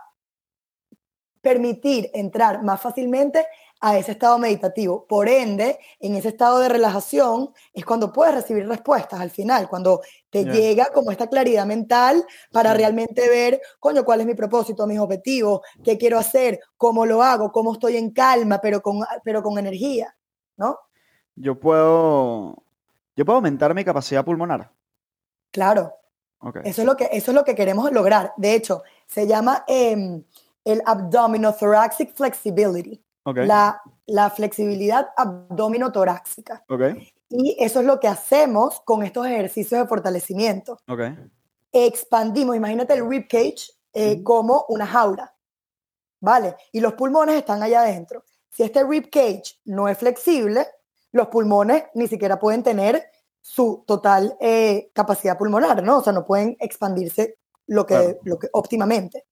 Speaker 2: permitir entrar más fácilmente a ese estado meditativo. Por ende, en ese estado de relajación es cuando puedes recibir respuestas al final, cuando te llega como esta claridad mental para realmente ver, coño, cuál es mi propósito, mis objetivos, qué quiero hacer, cómo lo hago, cómo estoy en calma, pero con, pero con energía, ¿no?
Speaker 1: Yo puedo, yo puedo aumentar mi capacidad pulmonar.
Speaker 2: Claro. Eso, es lo que, eso es lo que queremos lograr. De hecho, se llama em, el abdominothoracic flexibility. La, la, flexibilidad abdominotorácica.
Speaker 1: Okay.
Speaker 2: Y eso es lo que hacemos con estos ejercicios de fortalecimiento.
Speaker 1: Okay.
Speaker 2: Expandimos, imagínate el rib cage eh, como una jaula. ¿Vale? Y los pulmones están allá adentro. Si este rib cage no es flexible, los pulmones ni siquiera pueden tener su total eh, capacidad pulmonar, ¿no? O sea, no pueden expandirse lo que, lo que óptimamente.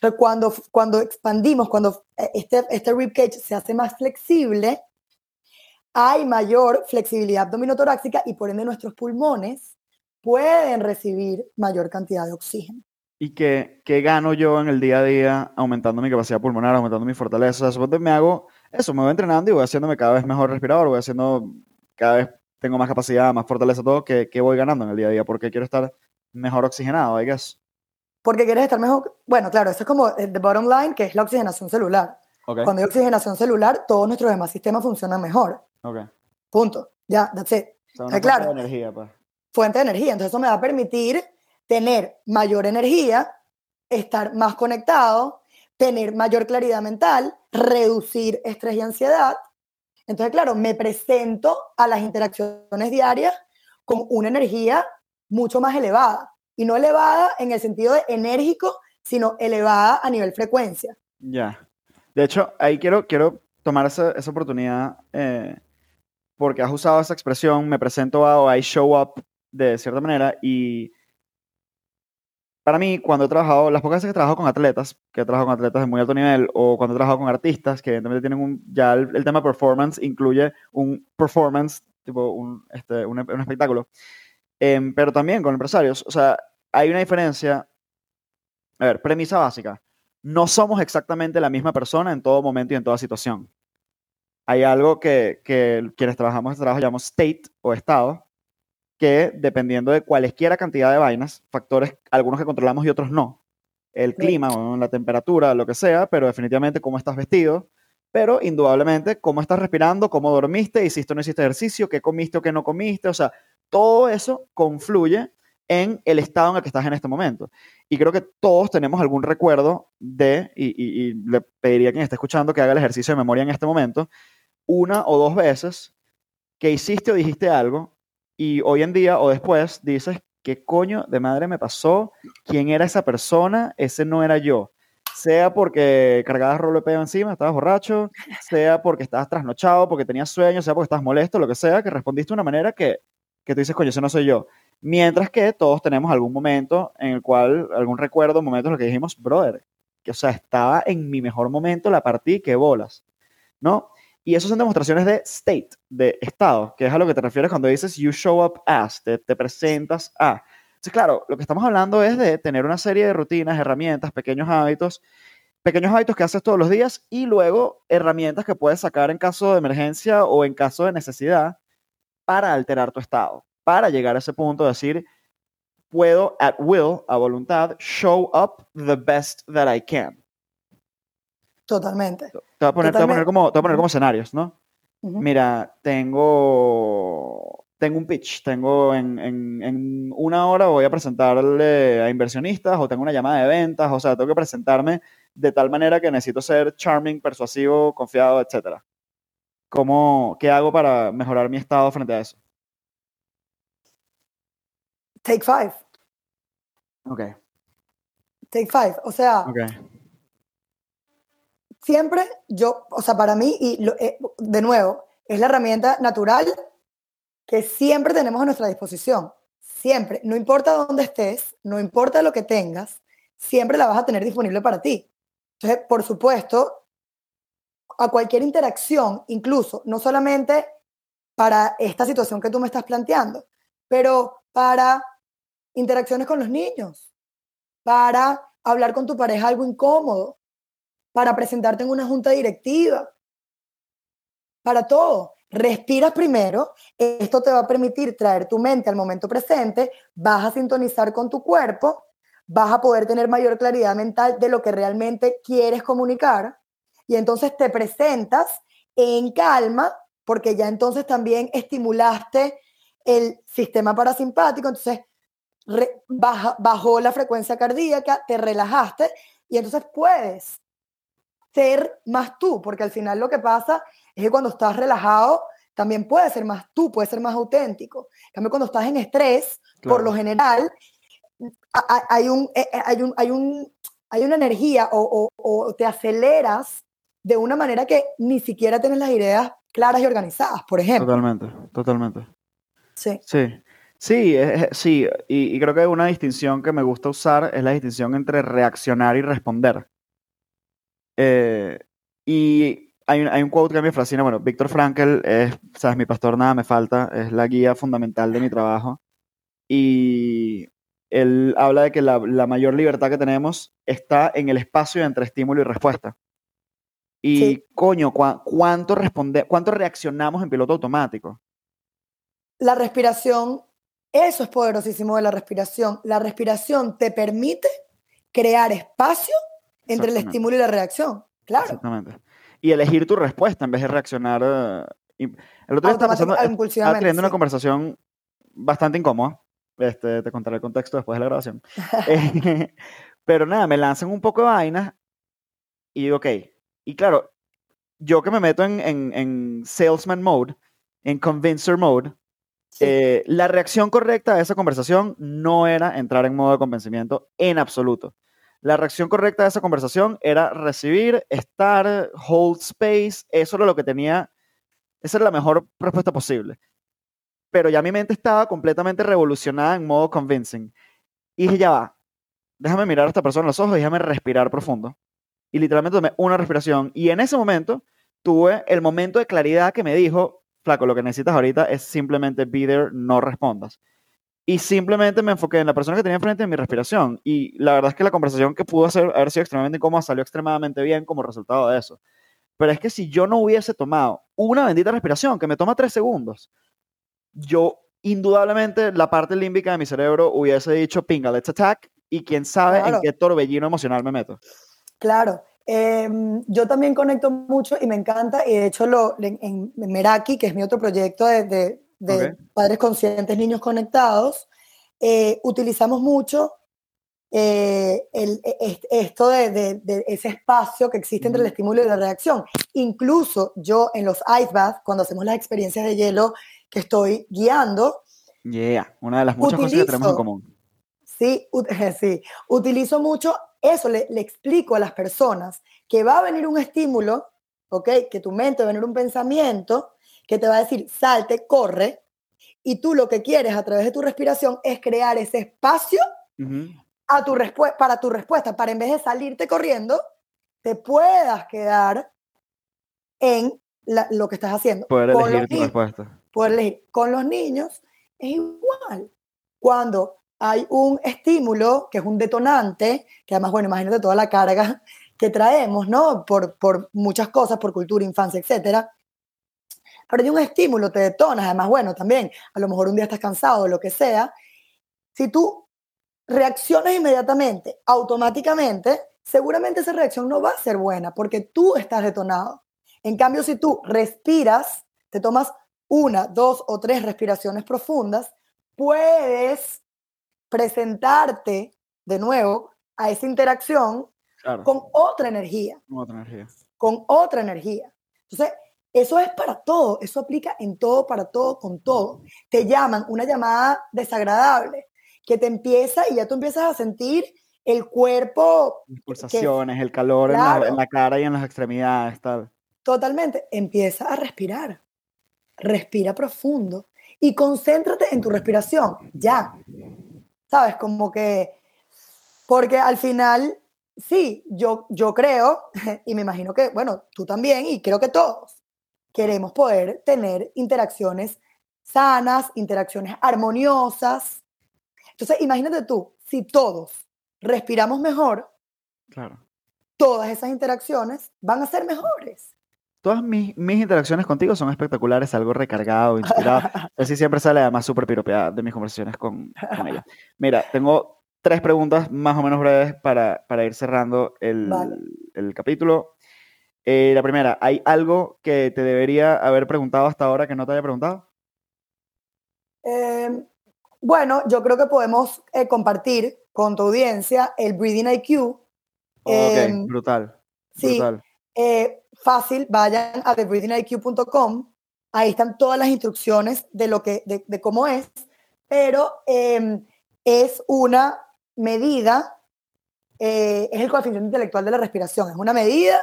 Speaker 2: Pero cuando, cuando expandimos, cuando eh, este, este rib cage se hace más flexible, hay mayor flexibilidad abdominotorácica y por ende nuestros pulmones pueden recibir mayor cantidad de oxígeno.
Speaker 1: ¿Y qué, qué gano yo en el día a día aumentando mi capacidad pulmonar, aumentando mi fortaleza? Supongo me hago eso, me voy entrenando y voy haciéndome cada vez mejor respirador, voy haciendo cada vez tengo más capacidad, más fortaleza, todo, que, voy ganando en el día a día, porque quiero estar mejor oxigenado, I guess.
Speaker 2: Porque quieres estar mejor, bueno, claro, eso es como el bottom line, que es la oxigenación celular. Cuando hay oxigenación celular, todos nuestros demás sistemas funcionan mejor.
Speaker 1: Okay.
Speaker 2: Punto. Ya, that's it.
Speaker 1: fuente claro. de energía, pues.
Speaker 2: Fuente de energía. Entonces eso me va a permitir tener mayor energía, estar más conectado, tener mayor claridad mental, reducir estrés y ansiedad entonces, claro, me presento a las interacciones diarias con una energía mucho más elevada. Y no elevada en el sentido de enérgico, sino elevada a nivel frecuencia.
Speaker 1: Ya. De hecho, ahí quiero, quiero tomar esa, esa oportunidad eh, porque has usado esa expresión, me presento a o I show up de cierta manera y para mí, cuando he trabajado, las pocas veces que he trabajado con atletas, que he trabajado con atletas de muy alto nivel, o cuando he trabajado con artistas, que evidentemente tienen un, ya el, tema performance incluye un performance, tipo un, este, un, espectáculo, em, pero también con empresarios, o sea, hay una diferencia, a ver, premisa básica, no somos exactamente la misma persona en todo momento y en toda situación. Hay algo que, que quienes trabajamos este trabajo llamamos state o estado, que dependiendo de cualesquiera cantidad de vainas, factores, algunos que controlamos y otros no, el clima, la temperatura, lo que sea, pero definitivamente cómo estás vestido, pero indudablemente cómo estás respirando, cómo dormiste, hiciste o no hiciste ejercicio, qué comiste o qué no comiste, o sea, todo eso confluye en el estado en el que estás en este momento. Y creo que todos tenemos algún recuerdo de, y, y le pediría a quien esté escuchando que haga el ejercicio de memoria en este momento, una o dos veces que hiciste o dijiste algo y hoy en día o después dices, ¿qué coño de madre me pasó? ¿Quién era esa persona? Ese no era yo. sea porque cargabas rolo pedo encima, estabas borracho, sea porque estabas trasnochado, porque tenías sueño, sea porque estabas molesto, lo que sea, que respondiste de una manera que, que tú dices, coño, eso no soy yo. Mientras que todos tenemos algún momento en el cual, algún recuerdo, momentos en los que dijimos, brother, que o sea, estaba en mi mejor momento, la partí, que bolas, ¿no? Y eso son demostraciones de state, de estado, que es a lo que te refieres cuando dices you show up as, te, te presentas a. Entonces, claro, lo que estamos hablando es de tener una serie de rutinas, herramientas, pequeños hábitos, pequeños hábitos que haces todos los días y luego herramientas que puedes sacar en caso de emergencia o en caso de necesidad para alterar tu estado, para llegar a ese punto de decir, puedo at will, a voluntad, show up the best that I can.
Speaker 2: Totalmente.
Speaker 1: Te voy a poner, te voy a poner, como, te voy a poner como escenarios, ¿no? Mira, tengo, tengo un pitch, tengo en, en- en una hora voy a presentarle a inversionistas o tengo una llamada de ventas, o sea, tengo que presentarme de tal manera que necesito ser charming, persuasivo, confiado, etc. ¿Cómo, ¿Qué hago para mejorar mi estado frente a eso?
Speaker 2: Take five.
Speaker 1: Ok,
Speaker 2: Take five. O sea,
Speaker 1: ok.
Speaker 2: Siempre yo, o sea, para mí, y lo- eh, de nuevo, es la herramienta natural que siempre tenemos a nuestra disposición. Siempre. No importa dónde estés, no importa lo que tengas, siempre la vas a tener disponible para ti. Entonces, por supuesto, a cualquier interacción, incluso, no solamente para esta situación que tú me estás planteando, pero para interacciones con los niños, para hablar con tu pareja algo incómodo, para presentarte en una junta directiva, para todo. Respiras primero, esto te va a permitir traer tu mente al momento presente, vas a sintonizar con tu cuerpo, vas a poder tener mayor claridad mental de lo que realmente quieres comunicar. Y entonces te presentas en calma porque ya entonces también estimulaste el sistema parasimpático, entonces baja, bajó la frecuencia cardíaca, te relajaste y entonces puedes ser más tú, porque al final lo que pasa es que cuando estás relajado también puedes ser más tú, puedes ser más auténtico. En cambio, cuando estás en estrés, por lo general, hay, un, eh, eh, hay, un, hay, un, hay una energía o, o- o te aceleras de una manera que ni siquiera tienes las ideas claras y organizadas, por ejemplo.
Speaker 1: Totalmente, totalmente.
Speaker 2: Sí,
Speaker 1: Sí, sí, es- sí, y, y creo que una distinción que me gusta usar es la distinción entre reaccionar y responder. Eh, y hay un, hay un quote que me fascina, bueno, Víctor Frankl es, sabes, mi pastor nada me falta, es la guía fundamental de mi trabajo. Y él habla de que la, la mayor libertad que tenemos está en el espacio entre estímulo y respuesta. Y
Speaker 2: Sí.
Speaker 1: coño, ¿cuá- ¿cuánto, responde, ¿cuánto reaccionamos en piloto automático?
Speaker 2: la respiración, eso es poderosísimo de la respiración. La respiración te permite crear espacio entre el estímulo y la reacción. Claro.
Speaker 1: Exactamente. Y elegir tu respuesta en vez de reaccionar. eh, y- el otro día estaba, pasando, estaba teniendo una
Speaker 2: sí.
Speaker 1: conversación bastante incómoda. Este, te contaré el contexto después de la grabación. Eh, (laughs) (laughs) pero nada, me lanzan un poco de vainas y digo, ok. Y claro, yo que me meto en, en, en salesman mode, en convincer mode,
Speaker 2: Sí.
Speaker 1: eh, la reacción correcta a esa conversación no era entrar en modo de convencimiento en absoluto. La reacción correcta a esa conversación era recibir, estar, hold space, eso era lo que tenía, esa era la mejor respuesta posible. Pero ya mi mente estaba completamente revolucionada en modo convincing. Y dije, ya va, déjame mirar a esta persona en los ojos y déjame respirar profundo. Y literalmente tomé una respiración. Y en ese momento tuve el momento de claridad que me dijo, flaco, lo que necesitas ahorita es simplemente be there, no respondas. Y simplemente me enfoqué en la persona que tenía enfrente de mi respiración. Y la verdad es que la conversación que pudo hacer, haber sido extremadamente incómoda salió extremadamente bien como resultado de eso. Pero es que si yo no hubiese tomado una bendita respiración que me toma tres segundos, yo indudablemente la parte límbica de mi cerebro hubiese dicho, pinga, let's attack. Y quién sabe
Speaker 2: Claro.
Speaker 1: en qué torbellino emocional me meto.
Speaker 2: Claro. Em, yo también conecto mucho y me encanta, y de hecho lo, en, en Meraki, que es mi otro proyecto de, de- de padres conscientes, niños conectados, eh, utilizamos mucho eh, el- e- est- esto de, de- de ese espacio que existe entre el estímulo y la reacción. Incluso yo en los ice baths, cuando hacemos las experiencias de hielo que estoy guiando,
Speaker 1: Yeah, una de las muchas cosas que tenemos en común.
Speaker 2: Sí, ut- (laughs) sí, utilizo mucho eso le, le explico a las personas que va a venir un estímulo, ¿ok? Que tu mente va a venir un pensamiento que te va a decir, salte, corre, y tú lo que quieres a través de tu respiración es crear ese espacio a tu para tu respuesta, para en vez de salirte corriendo, te puedas quedar en lo que estás haciendo.
Speaker 1: Poder elegir tu respuesta.
Speaker 2: Poder elegir. Con los niños es igual. Cuando hay un estímulo que es un detonante, que además, bueno, imagínate toda la carga que traemos, ¿no? Por, por muchas cosas, por cultura, infancia, etcétera. Pero hay un estímulo, te detonas, además, bueno, también, a lo mejor un día estás cansado o lo que sea. Si tú reaccionas inmediatamente, automáticamente, seguramente esa reacción no va a ser buena porque tú estás detonado. En cambio, si tú respiras, te tomas una, dos o tres respiraciones profundas, puedes presentarte de nuevo a esa interacción con otra energía.
Speaker 1: Con otra energía.
Speaker 2: Con otra energía. Entonces, eso es para todo, eso aplica en todo, para todo, con todo. Te llaman una llamada desagradable que te empieza y ya tú empiezas a sentir el cuerpo.
Speaker 1: pulsaciones, el calor en, la, cara y en las extremidades, tal.
Speaker 2: Totalmente. Empieza a respirar. Respira profundo y concéntrate en tu respiración. Ya. ¿Sabes? Como que. Porque al final, sí, yo, yo creo, (laughs) y me imagino que, bueno, tú también, y creo que todos, queremos poder tener interacciones sanas, interacciones armoniosas, entonces, imagínate tú, si todos respiramos mejor,
Speaker 1: claro.
Speaker 2: todas esas interacciones van a ser mejores.
Speaker 1: Todas mis, mis interacciones contigo son espectaculares, algo recargado, inspirado. (laughs) Así siempre sale además súper piropeada de mis conversaciones con, con, ella. Mira, tengo tres preguntas más o menos breves para, para ir cerrando el, el capítulo. Eh, la primera, ¿hay algo que te debería haber preguntado hasta ahora que no te haya preguntado?
Speaker 2: Eh, bueno, yo creo que podemos eh, compartir con tu audiencia el Breathing IQ. ok,
Speaker 1: em, brutal.
Speaker 2: Sí, eh, fácil, vayan a thebreathingiq.com. Ahí están todas las instrucciones de, lo que, de, cómo es, pero em, es una medida, es el coeficiente intelectual de la respiración. Es una medida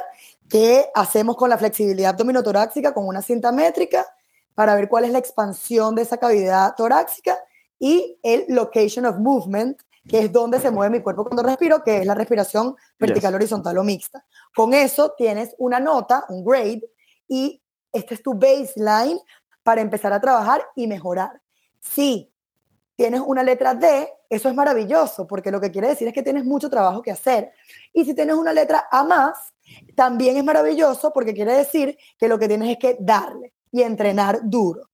Speaker 2: que hacemos con la flexibilidad abdominotorácica, con una cinta métrica, para ver cuál es la expansión de esa cavidad torácica y el location of movement, que es donde se mueve mi cuerpo cuando respiro, que es la respiración vertical, horizontal o mixta. Con eso tienes una nota, un grade, y este es tu baseline para empezar a trabajar y mejorar. Si tienes una letra D, eso es maravilloso, porque lo que quiere decir es que tienes mucho trabajo que hacer. Y si tienes una letra A más, también es maravilloso, porque quiere decir que lo que tienes es que darle y entrenar duro.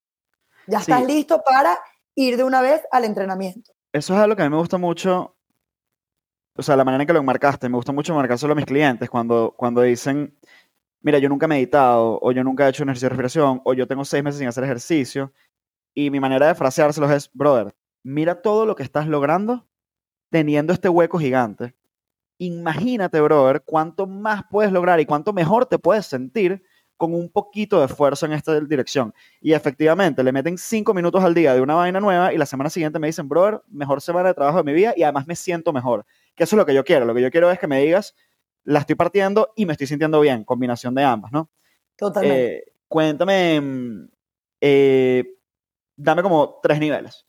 Speaker 2: Ya estás listo para ir de una vez al entrenamiento.
Speaker 1: Eso es algo que a mí me gusta mucho, o sea, la manera en que lo enmarcaste, me gusta mucho marcárselo a mis clientes cuando, cuando dicen, mira, yo nunca he meditado, o yo nunca he hecho un ejercicio de respiración, o yo tengo seis meses sin hacer ejercicio, y mi manera de fraseárselos es, brother, mira todo lo que estás logrando teniendo este hueco gigante. Imagínate, brother, cuánto más puedes lograr y cuánto mejor te puedes sentir con un poquito de esfuerzo en esta dirección. Y efectivamente, le meten cinco minutos al día de una vaina nueva y la semana siguiente me dicen, brother, mejor semana de trabajo de mi vida y además me siento mejor. Que eso es lo que yo quiero. Lo que yo quiero es que me digas, la estoy partiendo y me estoy sintiendo bien, combinación de ambas, ¿no?
Speaker 2: Totalmente.
Speaker 1: Eh, cuéntame, mm, eh, dame como tres niveles.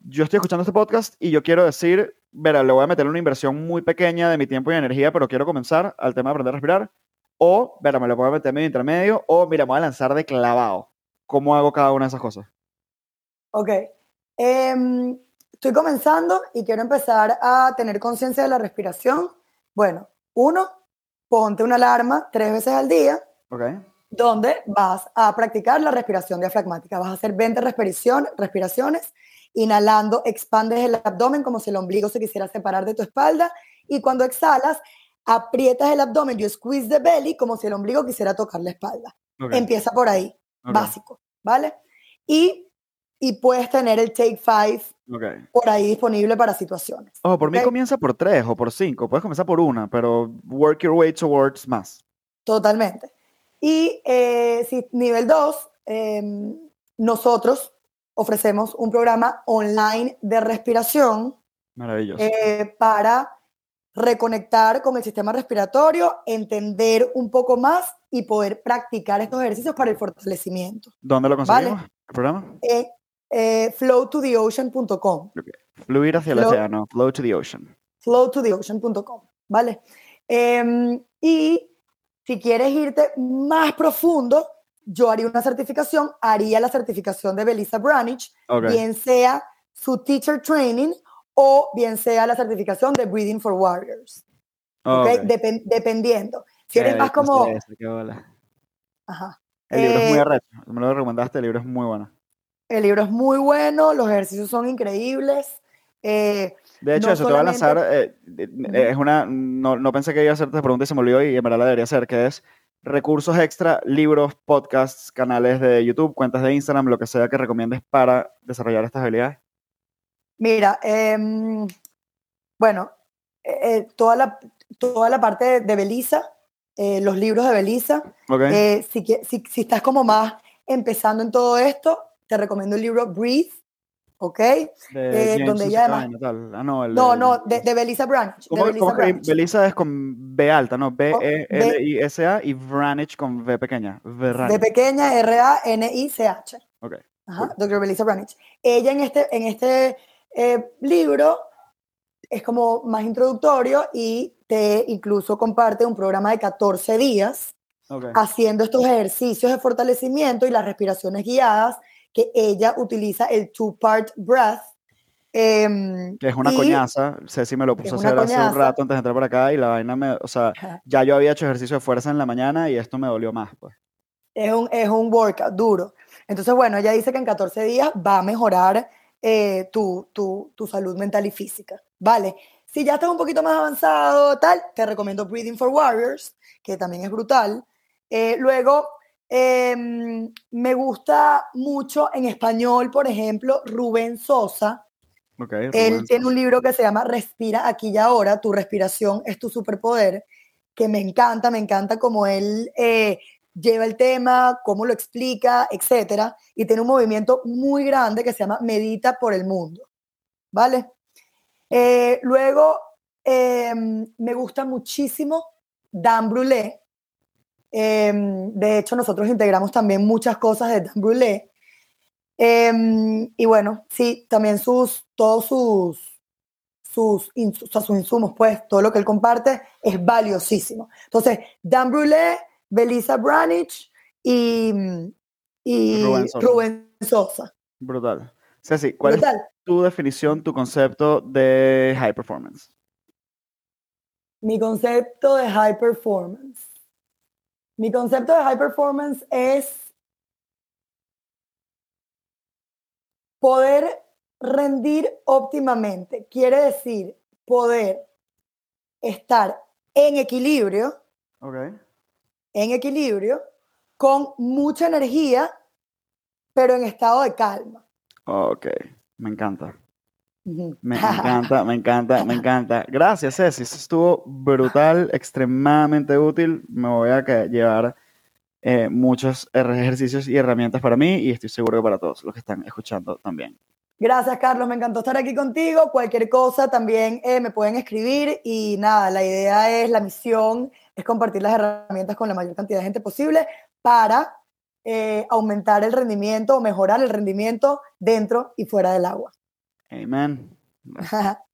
Speaker 1: Yo estoy escuchando este podcast y yo quiero decir, verá, le voy a meter una inversión muy pequeña de mi tiempo y energía, pero quiero comenzar al tema de aprender a respirar o, mira, me lo puedo meter medio intermedio, o, mira, me voy a lanzar de clavado. ¿Cómo hago cada una de esas cosas?
Speaker 2: Ok. Em, estoy comenzando y quiero empezar a tener conciencia de la respiración. Bueno, uno, ponte una alarma tres veces al día.
Speaker 1: Ok.
Speaker 2: Donde vas a practicar la respiración diafragmática. Vas a hacer 20 respiración, respiraciones. Inhalando, expandes el abdomen como si el ombligo se quisiera separar de tu espalda. Y cuando exhalas, aprietas el abdomen, you squeeze the belly como si el ombligo quisiera tocar la espalda. Empieza por ahí, básico, ¿vale? Y, y, puedes tener el Take Five por ahí disponible para situaciones.
Speaker 1: Oh, por mí comienza por tres o por cinco, puedes comenzar por una, pero work your way towards más.
Speaker 2: Totalmente. Y eh, si, nivel dos, em, nosotros ofrecemos un programa online de respiración
Speaker 1: Maravilloso.
Speaker 2: Eh, para reconectar con el sistema respiratorio, entender un poco más y poder practicar estos ejercicios para el fortalecimiento.
Speaker 1: ¿Dónde lo conseguimos? ¿El programa?
Speaker 2: Eh, eh, flowtotheocean.com.
Speaker 1: Fluir hacia el océano, flow to the ocean.
Speaker 2: Flowtotheocean.com, ¿vale? Em, y si quieres irte más profundo, yo haría una certificación, haría la certificación de Belisa Branich, bien sea su teacher training o bien sea la certificación de Breathing for Warriors. Okay. dependiendo. Si eres más como...
Speaker 1: Ajá. El libro es muy eh, arrecho. Me lo recomendaste, el libro es muy bueno.
Speaker 2: El libro es muy bueno, los ejercicios son increíbles. Eh,
Speaker 1: de hecho, eso te va a lanzar. Eh, es una. No, no, pensé que iba a hacerte esta pregunta y se me olvidó y en verdad la debería hacer, que es recursos extra, libros, podcasts, canales de YouTube, cuentas de Instagram, lo que sea que recomiendes para desarrollar estas habilidades.
Speaker 2: Mira, em, bueno, eh, toda, la, toda la parte de Belisa, los libros de Belisa. si, si, si estás como más empezando en todo esto, te recomiendo el libro Breathe ¿ok?
Speaker 1: Eh, donde ella además...
Speaker 2: Ah, no, no, no, de, de Belisa Branch.
Speaker 1: ¿Cómo,
Speaker 2: de
Speaker 1: Belisa, Branch. Belisa es con B alta, ¿no? B-E-L-I-S-A y Branch con V pequeña.
Speaker 2: V pequeña, R-A-N-I-C-H.
Speaker 1: Ok.
Speaker 2: Ajá, Dr. Belisa Branch. Ella en este, en este eh, libro es como más introductorio y te incluso comparte un programa de 14 días haciendo estos ejercicios de fortalecimiento y las respiraciones guiadas que ella utiliza el two-part breath.
Speaker 1: Em, que es una coñaza, Ceci me lo puso a hacer hace un rato antes de entrar por acá y la vaina me, o sea, ya yo había hecho ejercicio de fuerza en la mañana y esto me dolió más, pues.
Speaker 2: Es un, es un workout duro. Entonces, bueno, ella dice que en 14 días va a mejorar eh, tu, tu, tu, salud mental y física, ¿vale? Si ya estás un poquito más avanzado, tal, te recomiendo Breathing for Warriors, que también es brutal. Eh, luego, Em, me gusta mucho en español, por ejemplo, Rubén Sosa. él tiene un libro que se llama Respira aquí y ahora, tu respiración es tu superpoder, que me encanta, me encanta cómo él eh, lleva el tema, cómo lo explica, etc. Y tiene un movimiento muy grande que se llama Medita por el Mundo. ¿Vale? Eh, luego, em, me gusta muchísimo Dan Brulé, Em, de hecho, nosotros integramos también muchas cosas de Dan Brûlé. Em, y bueno, sí, también sus, todos sus, sus, sus, insumos, pues, todo lo que él comparte es valiosísimo. Entonces, Dan Brûlé, Belisa Branich y, y Rubén, Sosa.
Speaker 1: Brutal. Ceci, ¿cuál es tu definición, tu concepto de high performance?
Speaker 2: Mi concepto de high performance. Mi concepto de high performance es poder rendir óptimamente. Quiere decir poder estar en equilibrio. En equilibrio, con mucha energía, pero en estado de calma.
Speaker 1: Ok, me encanta. Me encanta, me encanta, me encanta. Gracias, Ceci. Eso estuvo brutal, extremadamente útil. Me voy a llevar eh, muchos ejercicios y herramientas para mí y estoy seguro que para todos los que están escuchando también.
Speaker 2: Gracias, Carlos. Me encantó estar aquí contigo. Cualquier cosa también eh, me pueden escribir y nada, la idea es, la misión es compartir las herramientas con la mayor cantidad de gente posible para eh, aumentar el rendimiento o mejorar el rendimiento dentro y fuera del agua.
Speaker 1: Amen. (laughs)